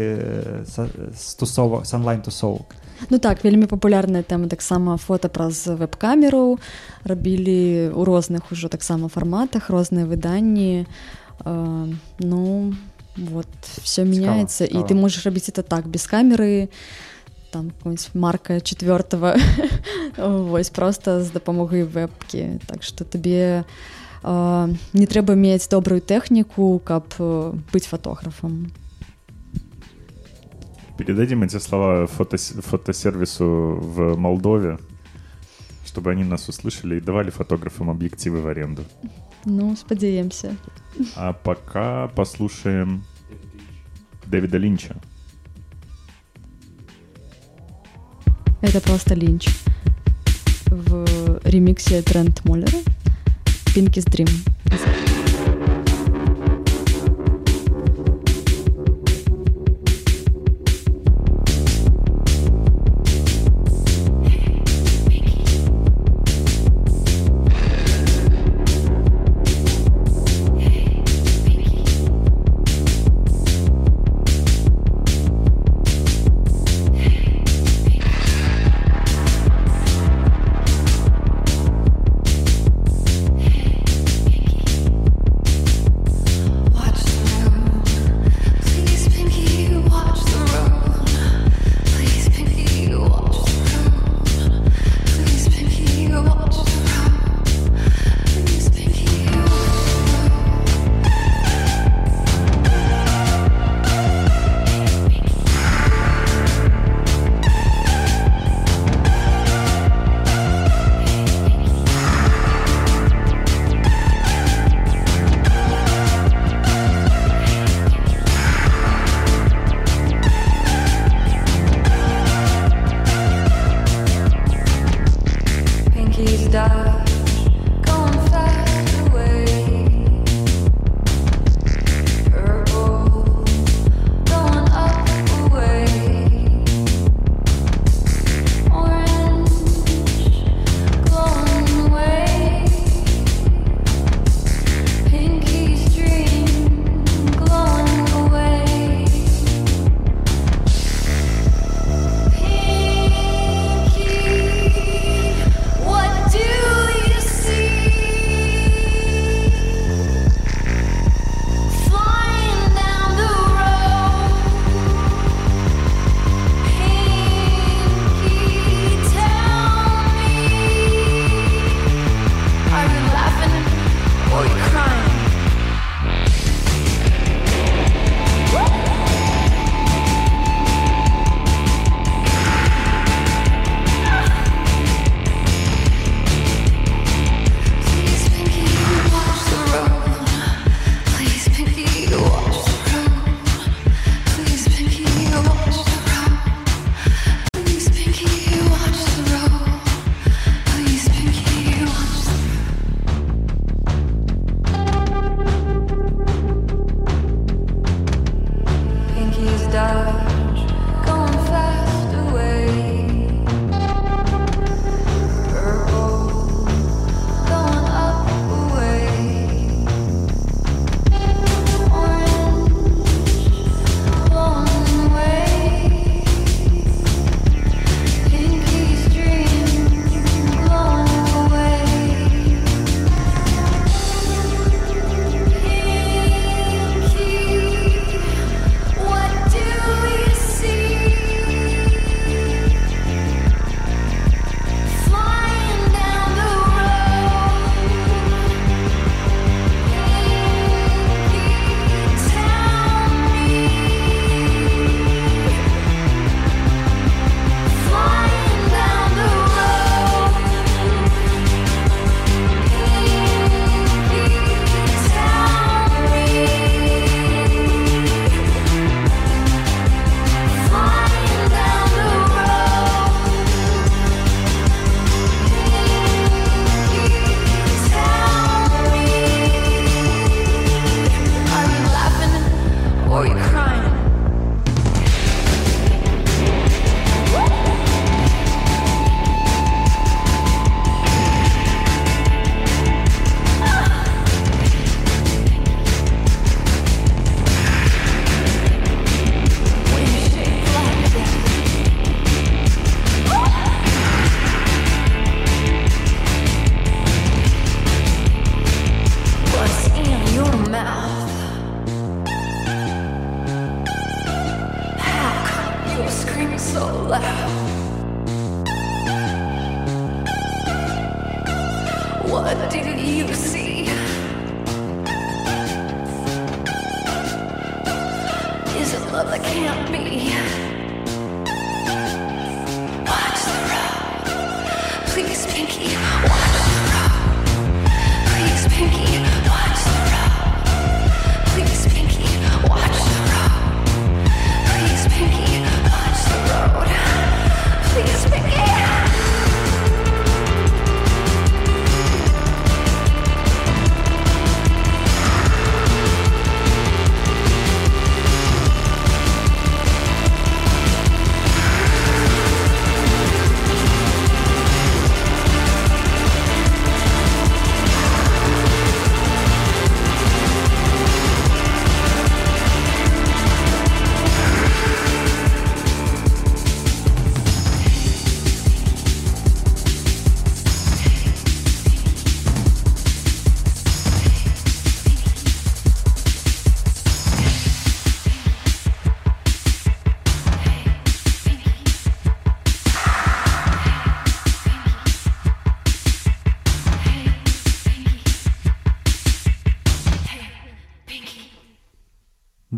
э, з тусова з онлайн тусовак Ну так вельмі папулярная тэма таксама фота праз веб-камеру рабілі ў розных ужо таксама фарматах розныя выданні. Э, ну вот все і цікава. ты можаш рабіць это так без камеры там марка четвертого вось просто з дапамогай вебкі так что табе э, не трэба мець добрую тэхніку каб э, быць фотографам Передадим эти слова фотос- фотосервису в Молдове, чтобы они нас услышали и давали фотографам объективы в аренду. ну спадзяемся А пока послушаем Дэвида Линча. Это просто линч. В ремиксе Трент Моллера Pinky's Dream.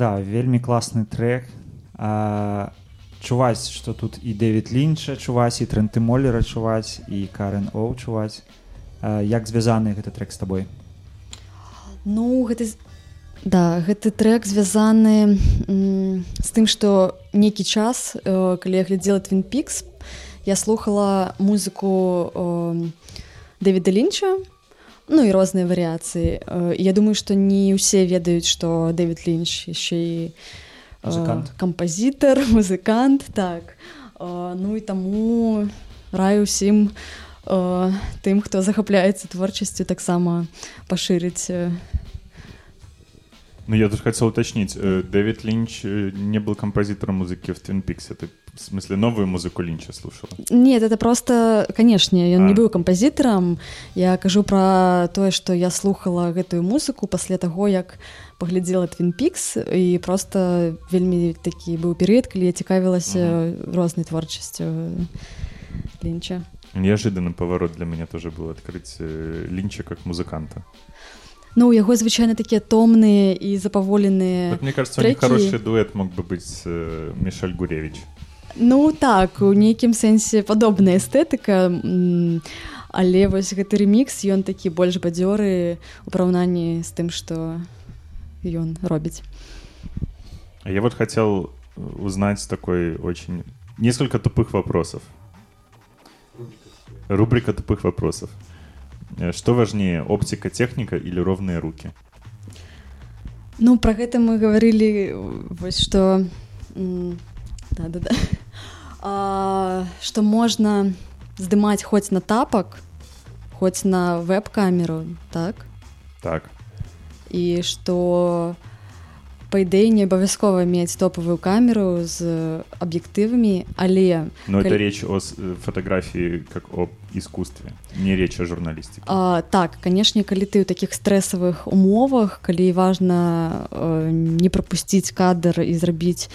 да вельмі класны трек. А, чуваць што тут і дэвід лінча чуваць і трэнты моллера чуваць і карен оу чуваць а, як звязаны гэты трек з табой? Ну гэты да гэты трек звязаны з тым што нейкі час э, калі я глядзела twin пикс я слухала музыку э, дэвіда лінча ну і розныя варыяцыі Э, я думаю што не ўсе ведаюць што дэвід лінч яшчэ і Музыкант. кампазітар музыкант так Э, ну і таму раю ўсім э, тым хто захапляецца творчасцю таксама пашырыць Ну, я тут хотел уточнить. Дэвид Линч не был композитором музыки в Твин Пиксе. Ты, в смысле, новую музыку Линча слушала? Нет, это просто, канешне, ён А. не быў кампазітарам. Я кажу пра тое, што я слухала гэтую музыку пасля таго, як паглядзела Твін Пікс і просто вельмі такі быў перыяд, калі я цікавілася рознай творчасцю Лінча. Неожиданный поворот для меня тоже был открыть э, Линча как музыканта. Ну, у яго звычайна такія томныя і запаволеныя. Вот мне кажется, у них треки. хороший дуэт мог бы быть с э, Мишель Гуревич. Ну так, у нейкім сэнсе падобная эстэтыка. Але вось гэты ремікс ён такі больш бадзёры у параўнанні з тым, што ён робіць. Я вот хотел узнать такой очень... Несколько тупых вопросов. Рубрика тупых вопросов. Э, Что важнее, оптика, техника или ровные руки? Ну пра гэта мы гаварылі вось што м, да-да-да. А, што можна здымаць хоць на тапак, хоць на веб-камеру, так? Так. і што па ідэі не абавязкова мець топавую камеру з аб'ектывамі але Но это Коль- речь о э, фотографии как о искусстве, не речь о журналистике. а, так канешне калі ты ў такіх стрэсавых умовах калі важна э, не прапусціць кадр і зрабіць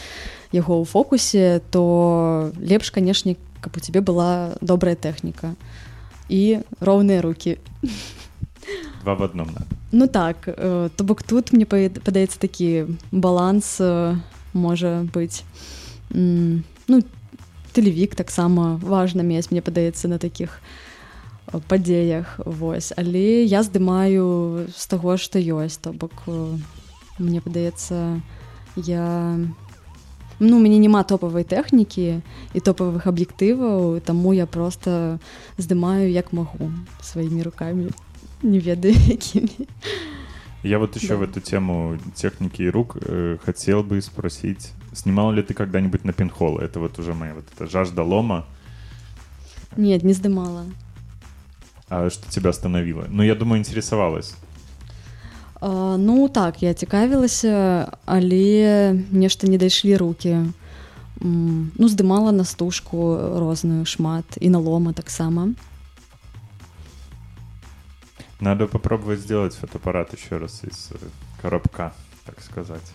яго ў фокусе то лепш канешне каб у цябе была добрая тэхніка і роўныя руки Два в одном надо. Ну так, э, то бок тут мне па- падаецца такі баланс э, можа быць. М, Ну тэлевік таксама важна мець, мне падаецца на такіх э, падзеях вось. Але я здымаю з таго, што ёсць, то бок э, мне падаецца я ну у мяне няма топавай тэхнікі і топавых аб'ектываў, таму я просто здымаю як магу сваімі рукамі не ведаю якімі. Я вот еще Да. в эту тему техники и рук э, хотел бы спросить, снимал ли ты когда-нибудь на пинхол? Это вот уже моя вот эта жажда лома. Нет, не здымала. А что тебя остановило? Ну, я думаю, интересовалась. Ну так, я цікавілася, але нешта не дайшлі рукі. М, Ну, здымала на стужку розную шмат і на лома таксама. Надо попробовать сделать фотоаппарат еще раз из э, коробка, так сказать.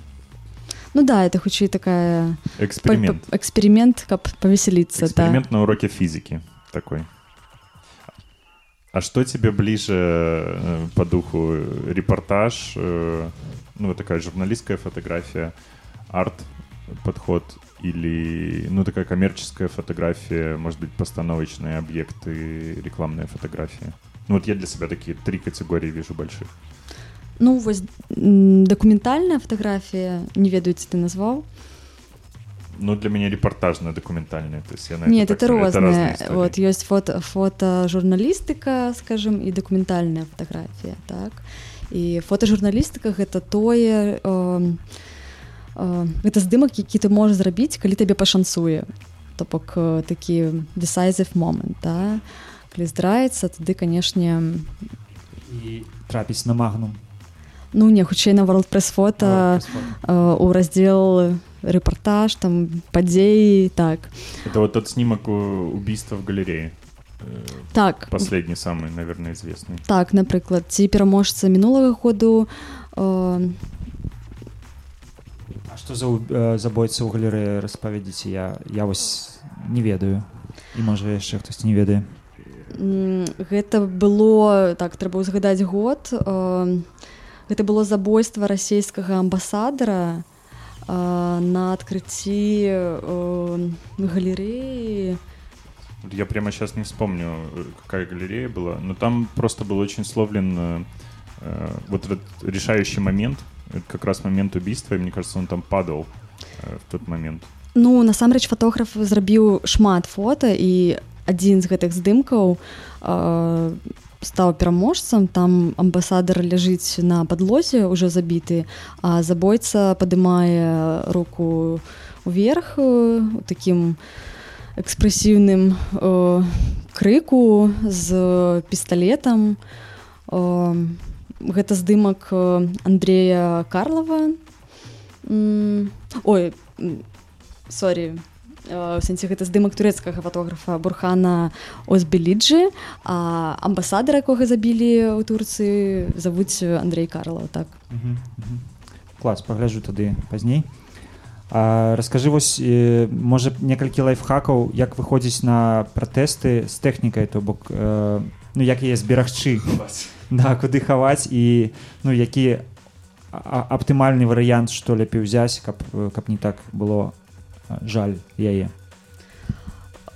Ну да, это хутчэй такая Эксперимент. эксперимент, каб павесяліцца. Эксперимент на уроке физики такой. А что тебе ближе э, по духу? Репортаж, э, ну, вот такая журналистская фотография, арт-подход или, ну, такая коммерческая фотография, может быть, постановочные объекты, рекламная фотография? Ну, вот я для себя такие три категории вижу больших. Ну вось м, дакументальная фатаграфія, не ведаю, ці ты назваў. Ну, для меня репортажная, документальная. То есть я на Нет, так это разные рознае. истории. Вот ёсць фото фотожурналістыка, скажем, і дакументальная фатаграфія, так. І фотожурналістыка гэта тое э, э, гэта здымак, які ты можаш зрабіць, калі табе пашанцуе. То бок э, такі decisive момент, да? калі здараецца, тады канешне і трапіць на магнум ну не хутчэй на world пресс фото Photo. у раздзел рэпартаж там падзеі так Это вот тот снимок у- убийства в галерее. Э, так Последний, самый, наверное, известный. Так, напрыклад, ці пераможца мінулага году э, А што за э, забойца ў галерэі распавядзіце я я вось не ведаю і можа яшчэ хтось не ведае гэта было так трэба ўзгадаць год. Э, гэта было забойства расійскага амбасадара э, на адкрыцці э, галерэі. Вот Я прямо сейчас не вспомню, э, какая галерея была, но там просто был очень словлен э, э, вот этот решающий момент, это как раз момент убийства, и мне кажется, он там падал э, в тот момент. Ну насамрэч фотограф зрабіў шмат фота і адзін з гэтых здымкаў э, стаў пераможцам там амбасадар ляжыць на падлозе уже забіты а забойца падымае руку вверх э, у такім экспрэсіўным э, крыку з пісталетам э, гэта здымак э, Андрея Карлова. Ой сорі сэнсе гэта здымак турэцкага фотографа бурхана озбеліджы а амбасадара якога забілі ў турцыі завуць Андрей Карлаў так. Мгм, мгм. клас пагляджу тады пазней А, раскажы вось э, можа некалькі лайфхакаў як выходзіць на пратэсты з тэхнікай то бок э, ну як яе зберагчы да куды хаваць і ну які аптымальны варыянт што лепей узяць каб э, каб не так было а, жаль яе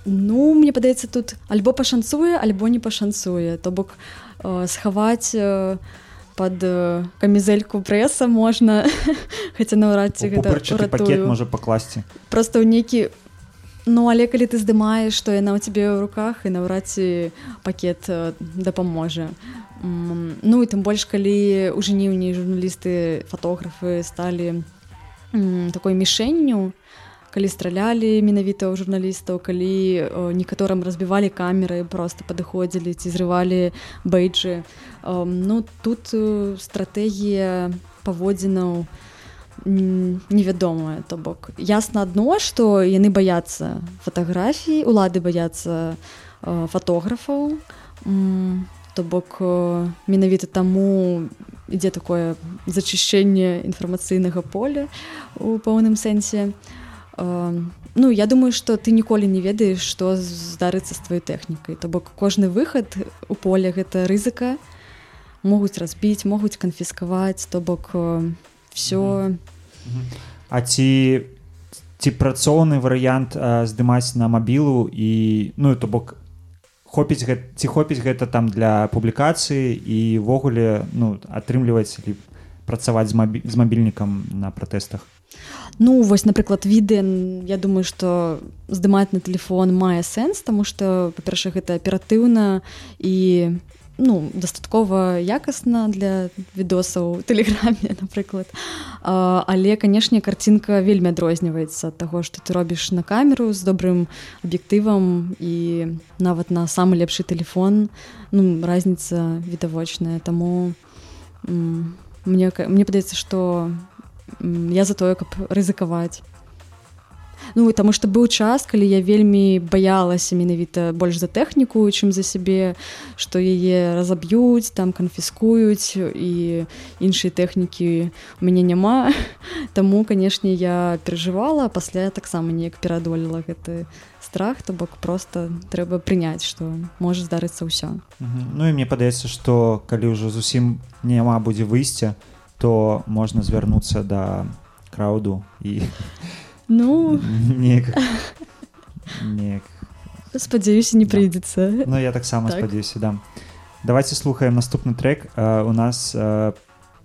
Ну мне падаецца тут альбо пашанцуе альбо не пашанцуе. То бок э, схаваць э, под э, камізельку прэса можна хаця наўрад ці гэта пакет можа пакласці. Просто ў нейкі ну але калі ты здымаеш што яна ў цябе ў руках і наўрад ці пакет э, дапаможа. М, ну і тым больш калі ў жніўні журналісты фатографы сталі м, такой мішэнню калі стралялі менавіта ў журналістаў калі э, некаторым разбівалі камеры просто падыходзілі ці зрывалі бэйджы ну тут э, стратэгія паводзінаў невядомая то бок. Ясна адно што яны баяцца фатаграфій улады баяцца э, фатографаў то бок менавіта таму ідзе такое зачышчэнне інфармацыйнага поля у пэўным сэнсе. Э, ну я думаю што ты ніколі не ведаеш што здарыцца з тваёй тэхнікай. То бок кожны выхад у поле гэта рызыка. Могуць разбіць могуць канфіскаваць то бок все А ці ці працоўны варыянт а, здымаць на мабілу і ну то бок хопіць гэ- ці хопіць гэта там для публікацыі і ўвогуле ну атрымліваць лі працаваць з, мабі... з мабільнікам на пратэстах Ну вось напрыклад відэа я думаю што здымаць на телефон мае сэнс тому что па-перша гэта аператыўна і ну дастаткова якасна для відосаў тэлеграме напрыклад. А, але канешне карцінка вельмі адрозніваецца ад таго што ты робіш на камеру з добрым аб'ектывам і нават на самы лепшы телефон ну разніца відавочная таму мне мне падаецца што я за тое каб рызыкаваць Ну таму што быў час калі я вельмі баялася менавіта больш за тэхніку чым за сябе што яе разаб'юць там канфіскуюць і іншыя тэхнікі у мяне няма. Таму канешне я перажывала пасля таксама неяк перадолела гэты страх то бок просто трэба прыняць што можа здарыцца ўсё. Ну і мне падаецца што калі ўжо зусім няма будзе выйсця то можна звярнуцца да крауду і Ну. неяк неяк. Спадзяюся не Да. прыйдзецца. Ну я таксама Так. спадзяюся да. Давайте слухаем наступны трек. Э, у нас э,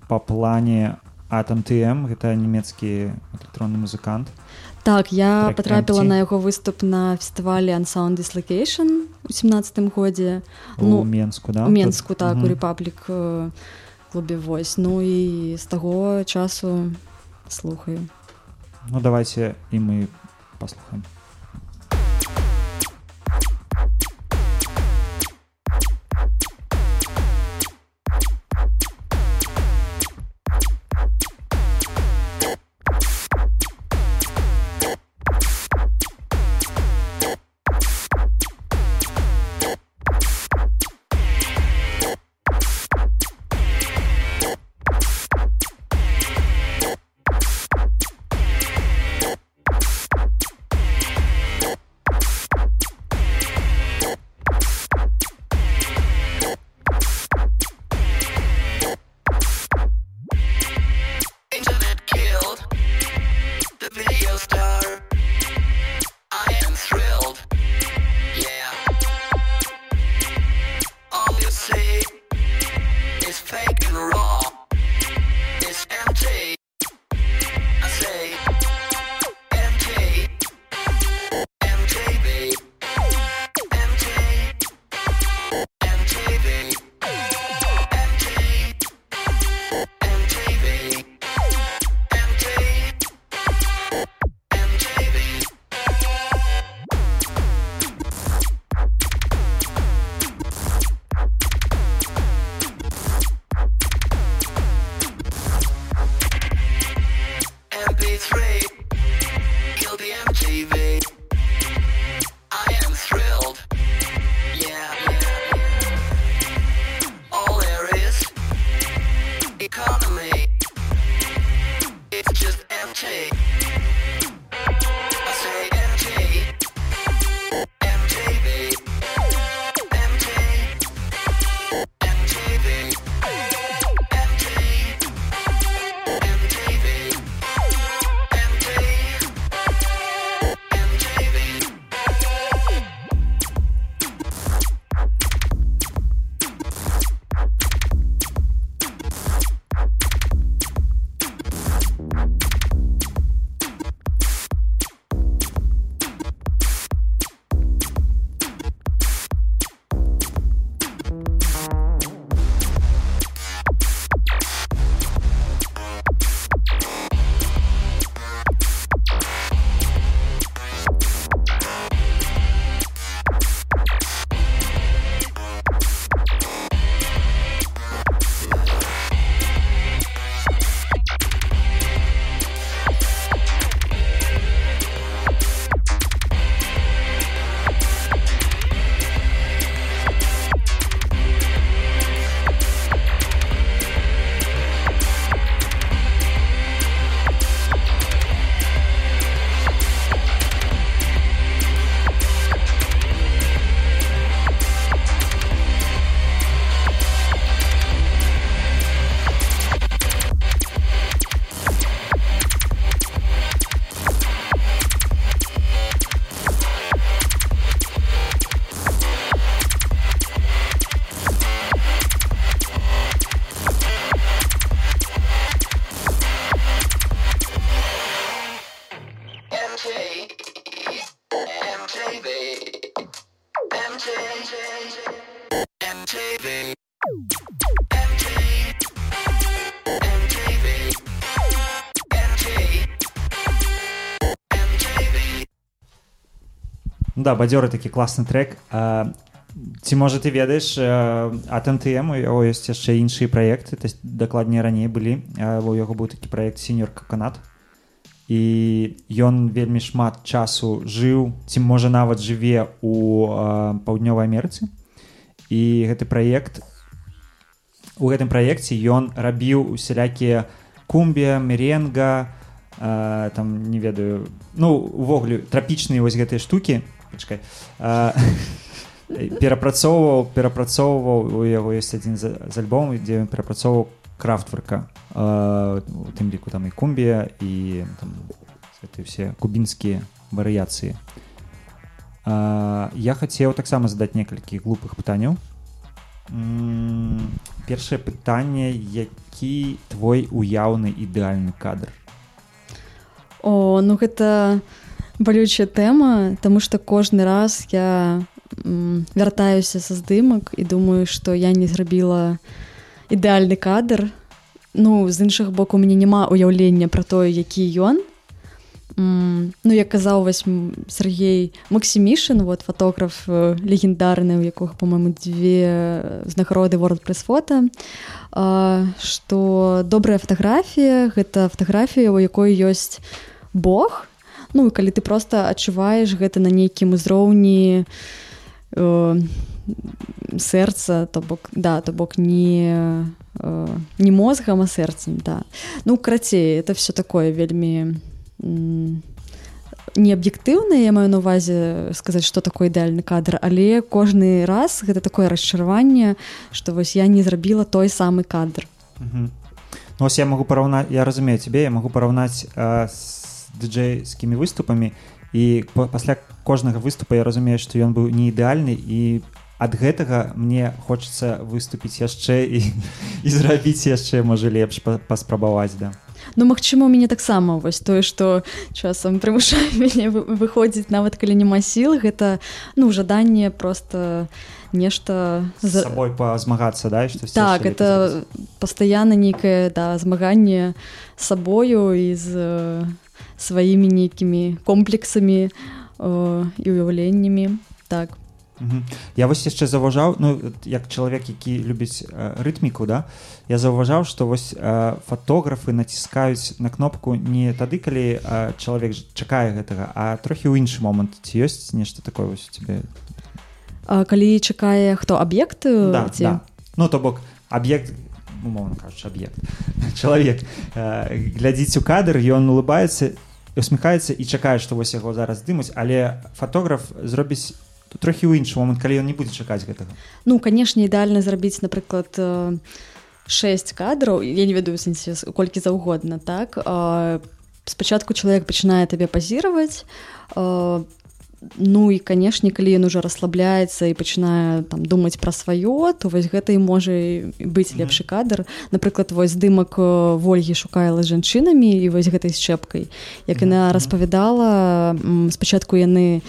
па плане атом тм гэта нямецкі электронны музыкант. Так, я Трек потрапіла Empty. на яго выступ на фестывалі Unsound Dislocation у 17 годзе. У Ну, менску да? у Менску так Мгм. у Рэпаблік э, клубе вось ну і з таго часу слухаю. Ну давайте і мы паслухаем да бадзёры такі класны трек. А, ці можа ты ведаеш ат МТМ у яго ёсць яшчэ іншыя праекты то дакладней раней былі у яго быў такі праект сіньор канат і ён вельмі шмат часу жыў ці можа нават жыве у паўднёвай Амерыцы і гэты праект у гэтым праекце ён рабіў усялякія кумбе меренга там не ведаю ну увогуле трапічныя вось гэтыя штукі пачакай а, перапрацоўваў перапрацоўваў у яго ёсць адзін з, з альбом дзе ён перапрацоўваў крафтверка у тым ліку там і кумбія і там, гэты все кубінскія варыяцыі а, я хацеў таксама задаць некалькі глупых пытанняў першае пытанне які твой уяўны ідэальны кадр О, ну гэта балючая тэма, таму што кожны раз я м, вяртаюся са здымак і думаю, што я не зрабіла ідэальны кадр. Ну з іншых боку у мяне няма уяўлення пра тое, які ён. М, Ну як казаў вось м, Сергей Максімішын, вот фотограф э, легендарны, у якога по-моему дзве знагароды World Press фото, што добрая фатаграфія гэта фатаграфія, у якой ёсць Бог. Ну і калі ты просто адчуваеш гэта на нейкім узроўні э, сэрца, то бок да, то бок не, э, не мозгам, а сэрцам да. Ну крацей, это все такое вельмі м, не аб'ектыўна, я маю на увазе сказаць, што такое ідэальны кадр, але кожны раз гэта такое расчараванне, што вось я не зрабіла той самы кадр. Мгм. Ну, ось я могу параўнаць я разумею цябе я могу параўнаць э, з дыджэйскімі выступамі і па- пасля кожнага выступа я разумею што ён быў не ідэальны і ад гэтага мне хочацца выступіць яшчэ і, і зрабіць яшчэ можа лепш па- паспрабаваць да. Ну магчыма, у мяне таксама вось тое, што часам прымушае мяне вы- выходзіць нават калі няма сіл, гэта ну жаданне просто нешта за- сабой пазмагацца да і штось Так, это пастаянна нейкае да змаганне сабою і з сваімі нейкімі комплексамі э, і ўяўленнямі. Так. Я вось яшчэ заўважаў ну як чалавек які любіць э, рытміку да я заўважаў што вось э, фатографы націскаюць на кнопку не тады калі э, чалавек чакае гэтага а трохі ў іншы момант ці ёсць нешта такое вось у тебе А калі чакае хто аб'ект да, ці да. ну то бок аб'ект умоўна кажучы аб'ект чалавек э, глядзіць у кадр ён улыбаецца усміхаецца і чакае што вось яго зараз здымуць але фатограф зробіць трохі ў іншы момант калі ён не будзе чакаць гэтага. Ну канешне ідэальна зрабіць напрыклад 6 кадраў я не ведаю сэнсе колькі заўгодна так? А, спачатку чалавек пачынае табе пазіраваць а, Ну і канешне калі ён уже расслабляецца і пачынае там думаць пра сваё то вось гэта і можа быць лепшы кадр. Напрыклад вось здымак э, ольгі шукала жанчынамі і вось гэтай счэпкай як яна распавядала спачатку яны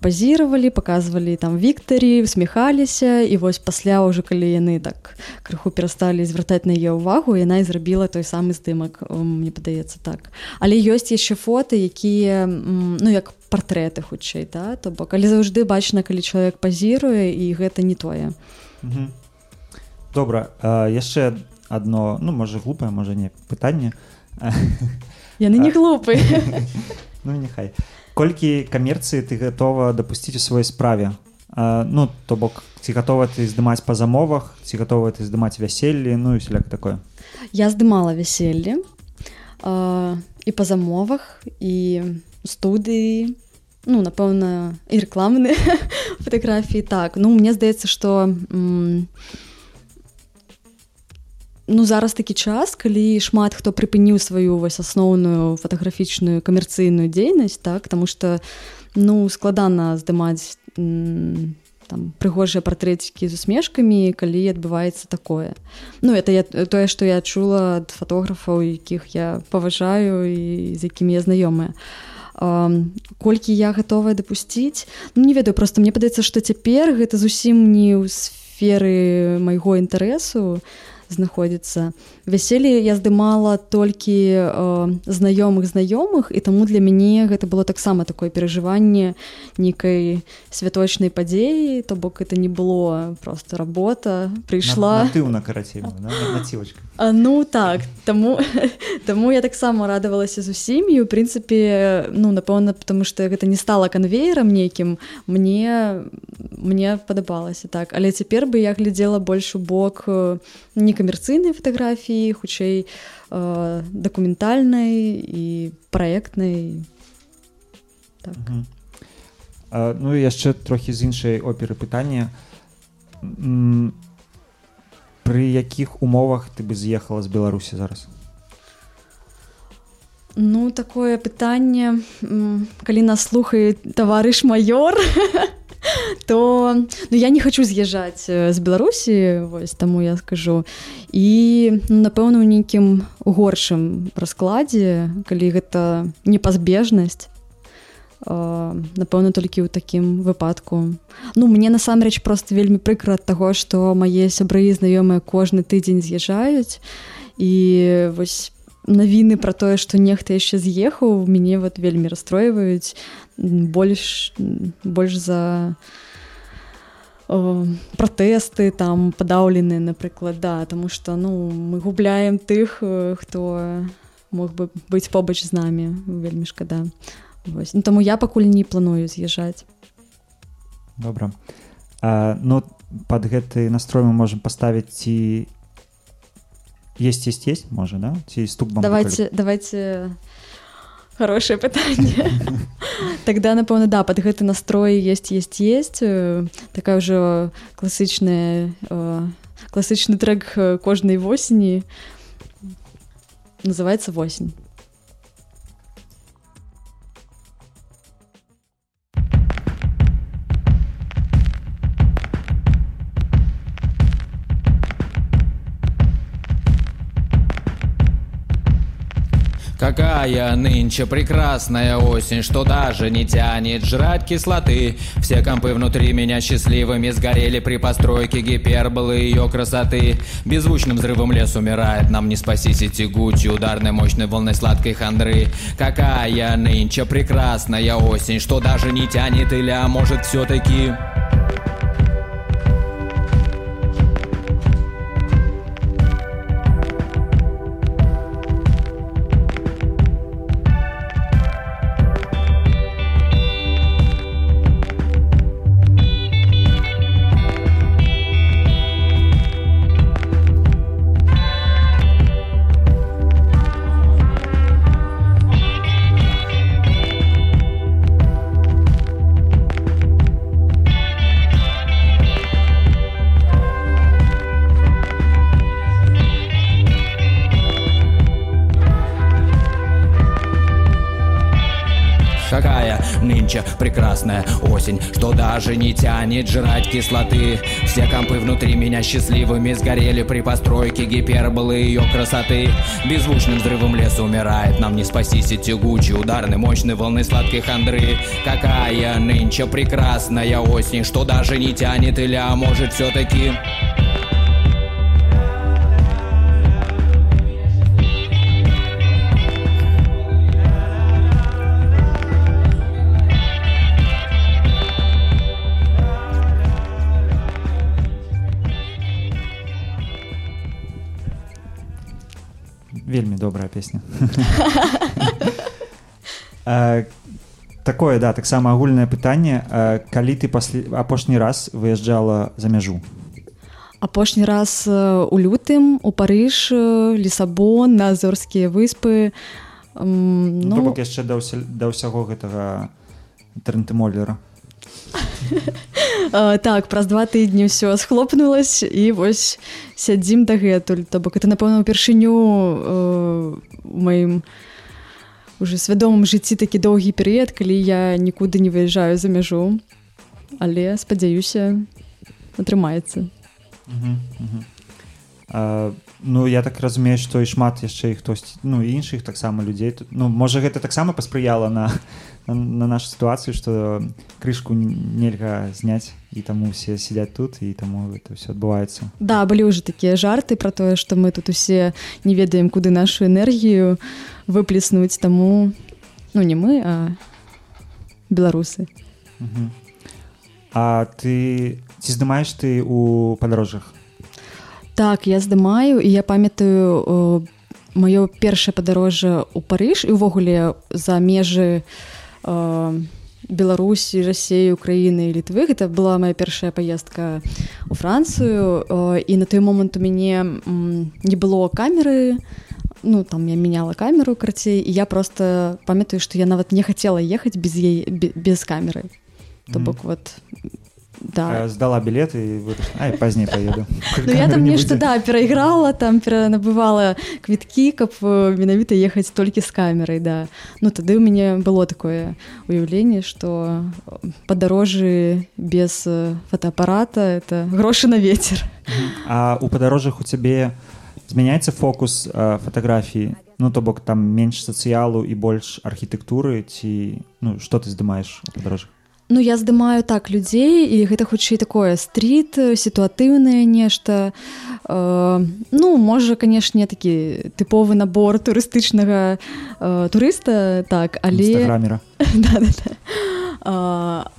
пазіравалі паказвалі там віктарі усміхаліся і вось пасля ўжо калі яны так крыху перасталі звяртаць на яе ўвагу яна і зрабіла той самы здымак м, мне падаецца так. Але ёсць яшчэ фоты якія ну як партрэты хутчэй да? То бок але заўжды бачна калі чалавек пазіруе і гэта не тое. Мгм. добра а, яшчэ одно ну можа глупае можа не пытанне. Яны не глупы. Ну няхай. Колькі камерцыі ты гатова дапусціць у сваёй справе? А, ну то бок ці гатова ты здымаць па замовах ці гатова ты здымаць вяселлі ну і усяляк такое? Я здымала вяселле і па замовах і студыі ну напэўна і рэкламны фатаграфіі так. Ну мне здаецца што ну зараз такі час калі шмат хто прыпыніў сваю вось асноўную фатаграфічную камерцыйную дзейнасць так таму что ну складана здымаць там прыгожыя партрэцікі з усмешкамі калі адбываецца такое. Ну это я тое што я чула ад фатографаў якіх я паважаю і з якімі я знаёмая. Um, колькі я гатовая дапусціць? Ну, не ведаю просто мне падаецца што цяпер гэта зусім не ў сферы майго інтарэсу знаходзіцца. Вяселле я здымала толькі э, знаёмых знаёмых і таму для мяне гэта было таксама такое перажыванне нейкай святочнай падзеі. То бок это не было просто работа прыйшла. Натыўна карацей да? Ну так таму таму я таксама радавалася з усімі у прынцыпе ну напэўна потому что гэта не стала канвеерам нейкім мне мне падабалася так але цяпер бы я глядзела больш у бок некамерцыйнай фатаграфіі хутчэй э, дакументальнай і праектнай так. Мгм. А, ну і яшчэ трохі з іншай оперы пытання М, пры якіх умовах ты бы з'ехала з беларусі зараз? Ну такое пытанне калі нас слухае таварыш майор то ну, я не хочу з'язджаць з беларусі вось таму я скажу. І ну, напэўна у нейкім горшым раскладзе калі гэта непазбежнасць напэўна толькі ў такім выпадку. Ну мне насамрэч просто вельмі прыкра ад таго што мае сябры і знаёмыя кожны тыдзень з'язджаюць. І вось навіны пра тое што нехта яшчэ з'ехаў мяне вот вельмі расстройваюць больш больш за о, пратэсты там падаўлены напрыклад да тому что ну мы губляем тых э, хто мог бы быць побач з намі. Вельмі шкада Вось. Ну, таму я пакуль не планую з'язджаць добра а, ну под гэты настрой мы можем паставіць ці есть есть есть можа да? Ці стук бамбука давайте давайте хорошее пытанне тогда напэўна да под гэты настрой есть есть есть такая ўжо класычная класычны трек кожнай восені. Называется восень Какая нынче прекрасная осень, что даже не тянет жрать кислоты. Все компы внутри меня счастливыми сгорели при постройке гиперболы ее красоты. Беззвучным взрывом лес умирает, нам не спастись и тягучей ударной мощной волной сладкой хандры. Какая нынче прекрасная осень, что даже не тянет или а может все-таки... даже не тянет жрать кислоты. Все компы внутри меня счастливыми сгорели при постройке гиперболы ее красоты. Беззвучным взрывом лес умирает, нам не спастись и тягучей ударной мощной волны сладкой хандры. Какая нынче прекрасная осень, что даже не тянет или а может все-таки... вельмі добрая песня А, такое да таксама агульнае пытанне А, калі ты пасле апошні раз выязджала за мяжу апошні раз э, у лютым у парыж э, лісабон на азорскія выспы. Ну, ну яшчэ да, ўся, да ўсяго гэтага трэнтымоллера Э, так праз два тыдні ўсё схлопнулась і вось сядзім дагэтуль. То бок это напэўна упершыню э, маім уже свядомым жыцці такі доўгі перыяд калі я нікуды не выязджаю за мяжу. Але спадзяюся атрымаецца. Ну я так разумею што і шмат яшчэ і хтось ну іншых таксама людзей. Ну можа гэта таксама паспрыяла на на, на нашу сітуацыю што крышку нельга зняць і таму усе сядзяць тут і таму это все адбываецца Да, былі ўжо такія жарты пра тое, што мы тут усе не ведаем, куды нашу энергію выплеснуць таму ну не мы, а беларусы. Мгм. А ты ці здымаеш ты у падарожжах Так, я здымаю і я памятаю маё першае падарожжа ў Парыж і ўвогуле за межы э, Беларусі, рассеі, Украіны і літвы. Гэта была моя першая паездка ў Францыю э, і на той момант у мяне не было камеры. Ну там я мяняла камеру карацей і я просто памятаю, што я нават не хацела ехаць без яе без камеры. То бок вот да. Э, здала білеты і вырашыла, ай пазней поеду. Ну я там нешта да перайграла там перанабывала квіткі каб э, менавіта ехаць толькі з камерай да. Ну тады ў мяне было такое уяўленне что падарожжы без э, фотоапарата это грошы на ветер. А у падарожжах у цябе змяняецца фокус э, фатаграфіі ну то бок там менш сацыялу і больш архітэктуры ці ну што ты здымаеш у падарожжах Ну я здымаю так людзей і гэта хутчэй такое стрит сітуатыўнае нешта э, ну можа канешне такі тыповы набор турыстычнага э, турыста так але да, да, да. А,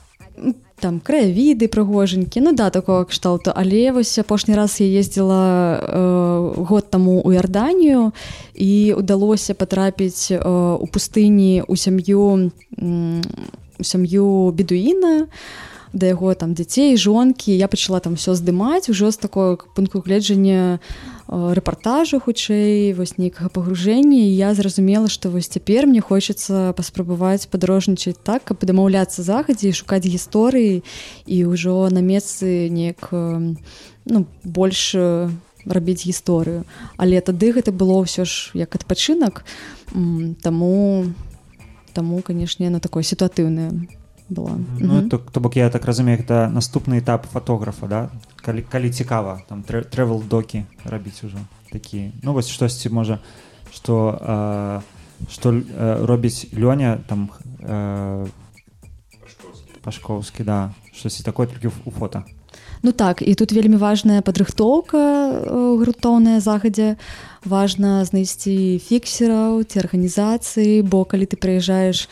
м, там краявіды прыгожанькі ну да такого кшталту але вось апошні раз я ездзіла э, год таму у Ярданію і удалося патрапіць э, у пустыні у сям'ю у сям'ю бедуіна да яго там дзяцей жонкі. Я пачала там все здымаць ужо з такого пункту гледжання э, рэпартажу хутчэй вось нейкага пагружэння. Я зразумела што вось цяпер мне хочацца паспрабаваць падарожнічаць так каб дамаўляцца захадзе і шукаць гісторыі і ўжо на месцы неяк э, ну больш э, рабіць гісторыю. Але тады гэта было ўсё ж як адпачынак. Таму таму канешне на такое сітуатыўнае была. Ну Мгм. то, то бок я так разумею гэта наступны этап фотографа да? Калі, калі цікава там тревел докі рабіць ужо такі. Ну вось штосьці можа што э, што э, робіць лёня там э, пашковскі да. Штосьці такое толькі у фото. Ну так і тут вельмі важная падрыхтоўка грунтоўная захадзе важна знайсці фіксераў ці арганізацыі бо калі ты прыязджаеш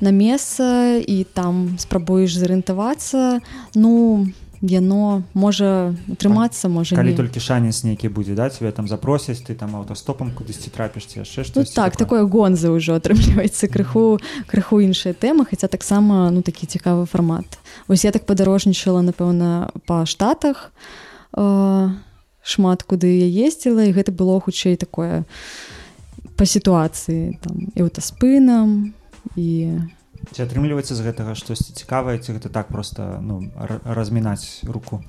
на месца і там спрабуеш зарыентавацца ну яно можа атрымацца можа калі не. толькі шанец нейкі будзе да тебе там запросяць ты там аўтастопам кудысьці трапіш ці яшчэ Ну штось так такое? гонза ўжо атрымліваецца крыху крыху іншая тэма хаця таксама ну такі цікавы фармат. Вось я так падарожнічала напэўна па штатах э, шмат куды я ездзіла і гэта было хутчэй такое па сітуацыі там і аўтаспынам і ці атрымліваецца з гэтага штосьці цікавае ці гэта так просто ну размінаць руку?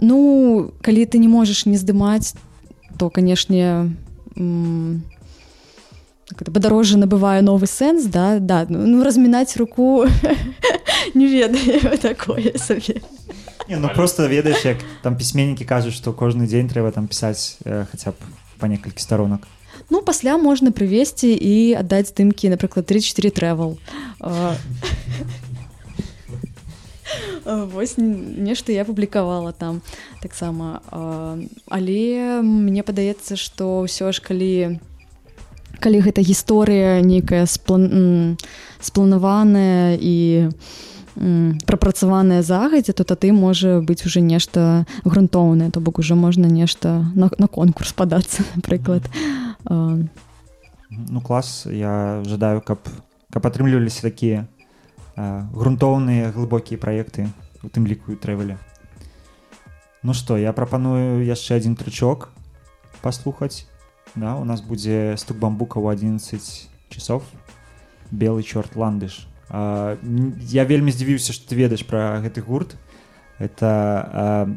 Ну калі ты не можаш не здымаць то канешне это, падарожжа набывае новы сэнс да да ну, ну размінаць руку не ведаю такое сабе Не, ну просто ведаеш як там пісьменнікі кажуць што кожны дзень трэба там пісаць э, хаця б па некалькі сторонак Ну пасля можна прывесці і аддаць здымкі напрыклад 34 трэвел Вось н- нешта я публікавала там таксама але мне падаецца што ўсё ж калі калі гэта гісторыя нейкая сплан... спланаваная і прапрацаваная загадзя то тады можа быць уже нешта грунтоўнае то бок уже можна нешта на, на конкурс падацца напрыклад. А, ну клас. Я жадаю каб каб атрымліваліся такія грунтоўныя глыбокія праекты у тым ліку і трэвеле Ну што я прапаную яшчэ адзін трычок паслухаць да, у нас будзе стук бамбука ў 11 часов. Белы чорт ландыш. А, я вельмі здзівіўся што ты ведаеш пра гэты гурт. Это а,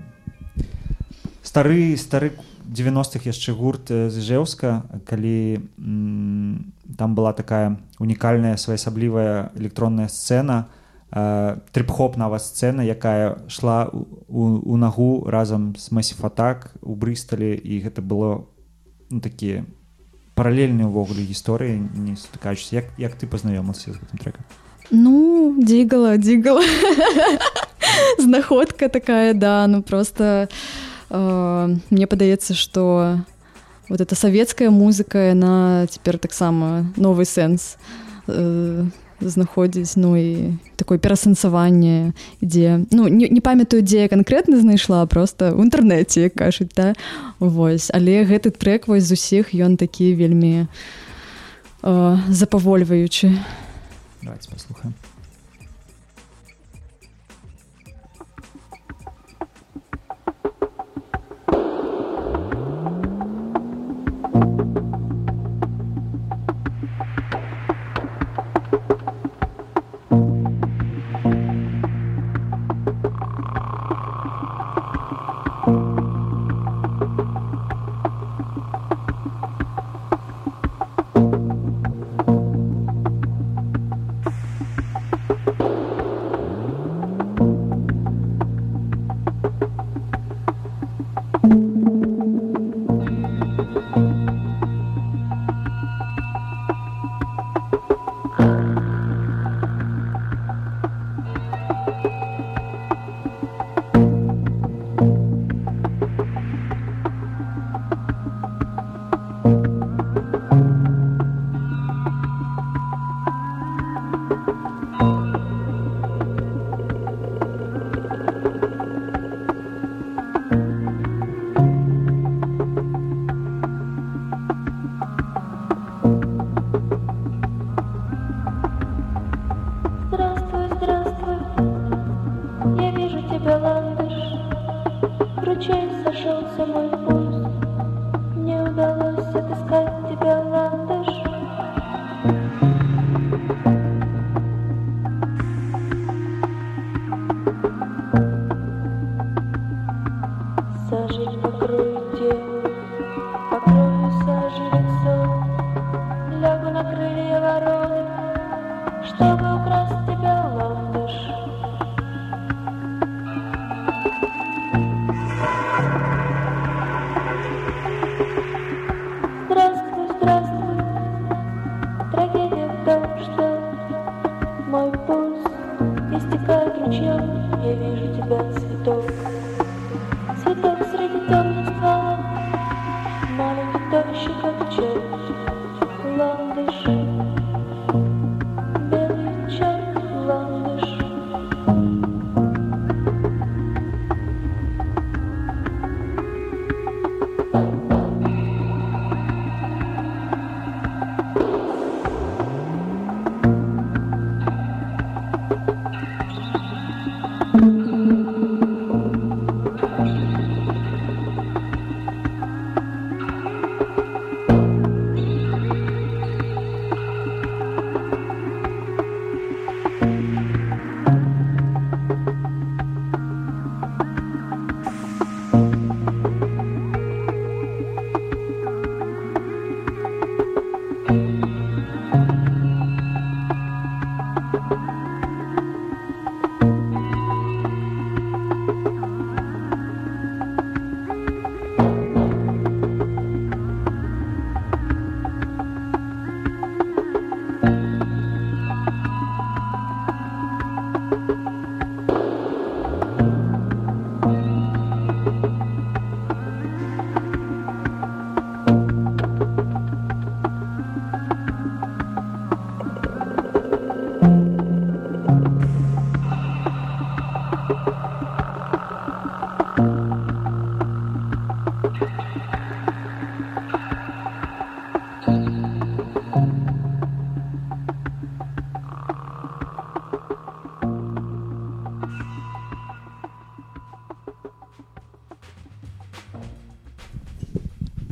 стары стары 90-х яшчэ гурт э, з ижеўска калі м, там была такая унікальная своеасаблівая электронная сцэна трip-хоп нова сцэна якая шла у, у, нагу разам з Attack у брысталі і гэта было ну, такія паралельныя ўвогуле гісторыі не сутыкаючыся як, як ты пазнаёмыўся з гэтым трекам Ну, дигала, дигала. Знаходка такая, да, ну просто э, мне падаецца, что вот эта советская музыка, она теперь так само новый сэнс э, знаходзіць ну і такое перасэнсаванне ідзе ну не, не памятаю дзе я канкрэтна знайшла просто ў інтэрнэце кажуць да? Вось. Але гэты трек вось з усіх ён такі вельмі э, запавольваючы. Паслухаем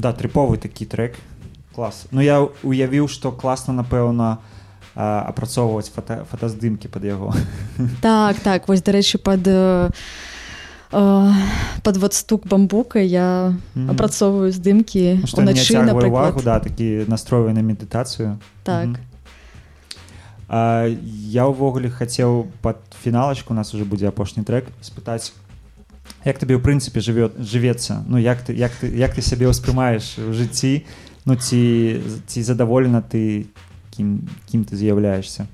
да трыповы такі трек клас Ну я уявіў што класна напэўна апрацоўваць фото, фотаздымкі пад яго Так, так, вось, дарэчы, пад, э, э, пад вот стук бамбука я Мгм. апрацоўваю здымкі уначы, увагу да такі настроены на медытацыю Так. Мгм. А, я ўвогуле хацеў пад фіналачку у нас уже будзе апошні трек спытаць як табе ў прынцыпе жыве жывецца ну як ты як ты як ты сябе ўспрымаеш у жыцці ну ці ці задаволена ты кім кім ты з'яўляешься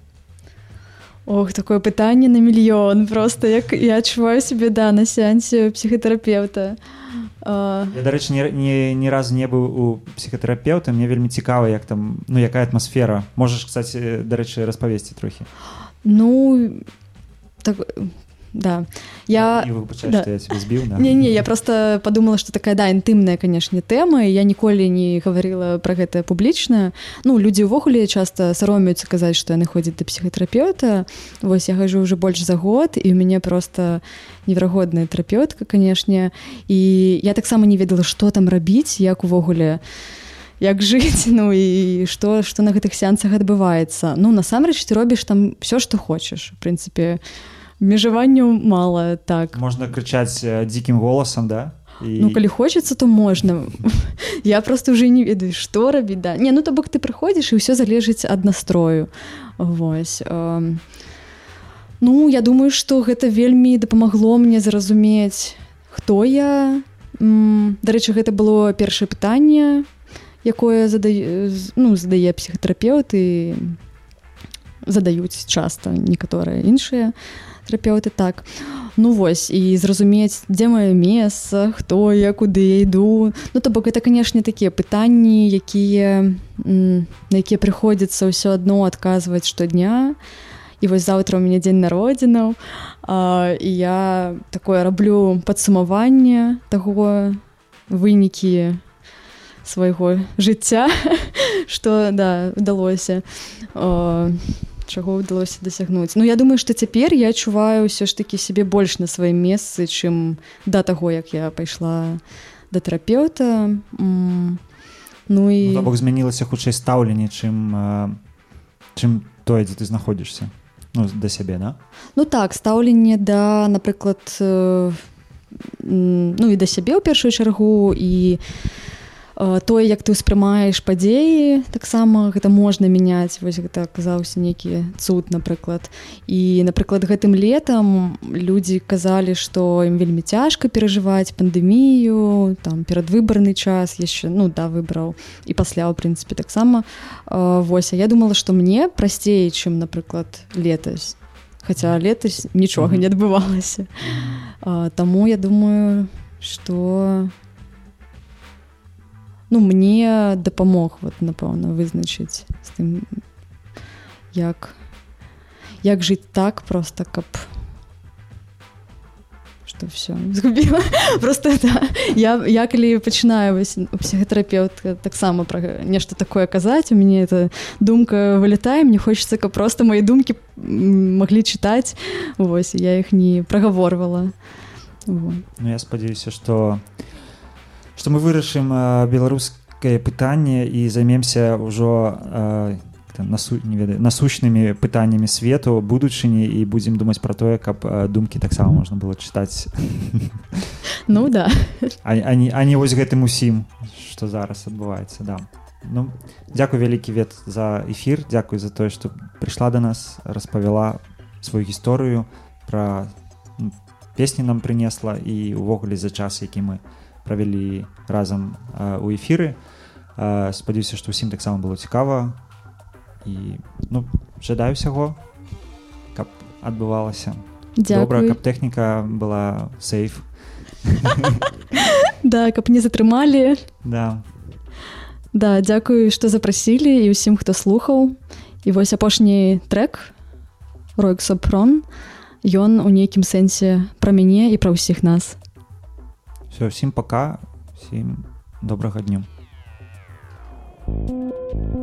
Ох, такое пытанне на мільён просто як я адчуваю сябе да на сеансе псіхатэрапеўта. А, я дарэчы ні, ні, ні разу не быў у псіхатэрапеўта мне вельмі цікава як там ну якая атмасфера можаш кстати дарэчы распавесці трохі Ну так да. Я І выбачай, да. я цябе збіў да? не не я просто подумала что такая да інтымная канешне тэма і я ніколі не гаварыла про гэта публічна ну людзі ўвогуле часта саромеюцца казаць што яны ходзяць да псіхатэрапеўта вось я гажу уже больш за год і у мяне просто неверагодная тэрапеўтка канешне і я таксама не ведала што там рабіць як увогуле як жыць ну і што што на гэтых сеансах адбываецца. Ну насамрэч ты робіш там все што хочаш прынцыпе межаванню мала так можна крычаць э, дзікім голасам да і... Ну, калі хочацца, то можна. Я просто ўжо не ведаю, што рабіць да. Не ну то бок ты прыходзіш і ўсё залежыць ад настрою. Вось. эм. Ну, я думаю, што гэта вельмі дапамагло мне зразумець, хто я. Дарэчы, гэта было першае пытанне, якое задае, ну, задае псіхатэрапеўт і задаюць часта некаторыя іншыя тэрапеўты так. Ну вось і зразумець дзе маё месца хто я куды я іду. Ну то бок это канешне такія пытанні якія на якія прыходзіцца ўсё адно адказваць штодня. І вось заўтра у мяне дзень народзінаў. І я такое раблю падсумаванне таго вынікі свайго жыцця што да удалося. А, чаго ўдалося дасягнуць Ну я думаю што цяпер я адчуваю ўсё ж такі сябе больш на сваім месцы чым да таго як я пайшла да тэрапеўта Ну і ну, бок змянілася хутчэй стаўленне чым э, чым тое дзе ты знаходзішся ну да сябе да? Ну так стаўленне да напрыклад э, ну і да сябе ў першую чаргу і э, тое як ты ўспрымаеш падзеі таксама гэта можна мяняць вось гэта аказаўся нейкі цуд напрыклад. І напрыклад гэтым летам людзі казалі што ім вельмі цяжка перажываць пандэмію там перадвыбарны час яшчэ ну да выбраў і пасля ў прынцыпе таксама. Э, вось а я думала што мне прасцей чым напрыклад летась. Хаця летась нічога не адбывалася. А, Таму я думаю, што ну, мне дапамог вот, напэўна вызначыць з тым як як жыць так просто каб что все згубіла просто да. я, я калі пачынаю вось, у псіхатэрапеўт таксама пра нешта такое казаць у мяне эта думка вылетае мне хочется каб просто мои думкі маглі чытаць Вось я іх не прагаворвала. Ну, я спадзяюся што што мы вырашым э, беларускае пытанне і займемся ўжо э, там, насу, не ведаю насущнымі пытаннямі свету будучыні і будзем думаць пра тое каб э, думкі таксама можна было чытаць ну да. А, а, не, а не вось гэтым усім што зараз адбываецца да. Ну дзякуй вялікі вет за эфір дзякуй за тое што прыйшла да нас распавяла сваю гісторыю пра песні нам прынесла і увогуле за час які мы правялі разам у эфіры спадзяюся што ўсім таксама было цікава. І ну жадаю усяго каб адбывалася. Добра каб тэхніка была сейф. Да каб не затрымалі. Да. Да дзякую што запрасілі і ўсім хто слухаў. І вось апошні трек ройксопрон ён у нейкім сэнсе пра мяне і пра ўсіх нас все всім пока всім добрага дню What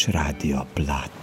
poslušaš Radio Plat.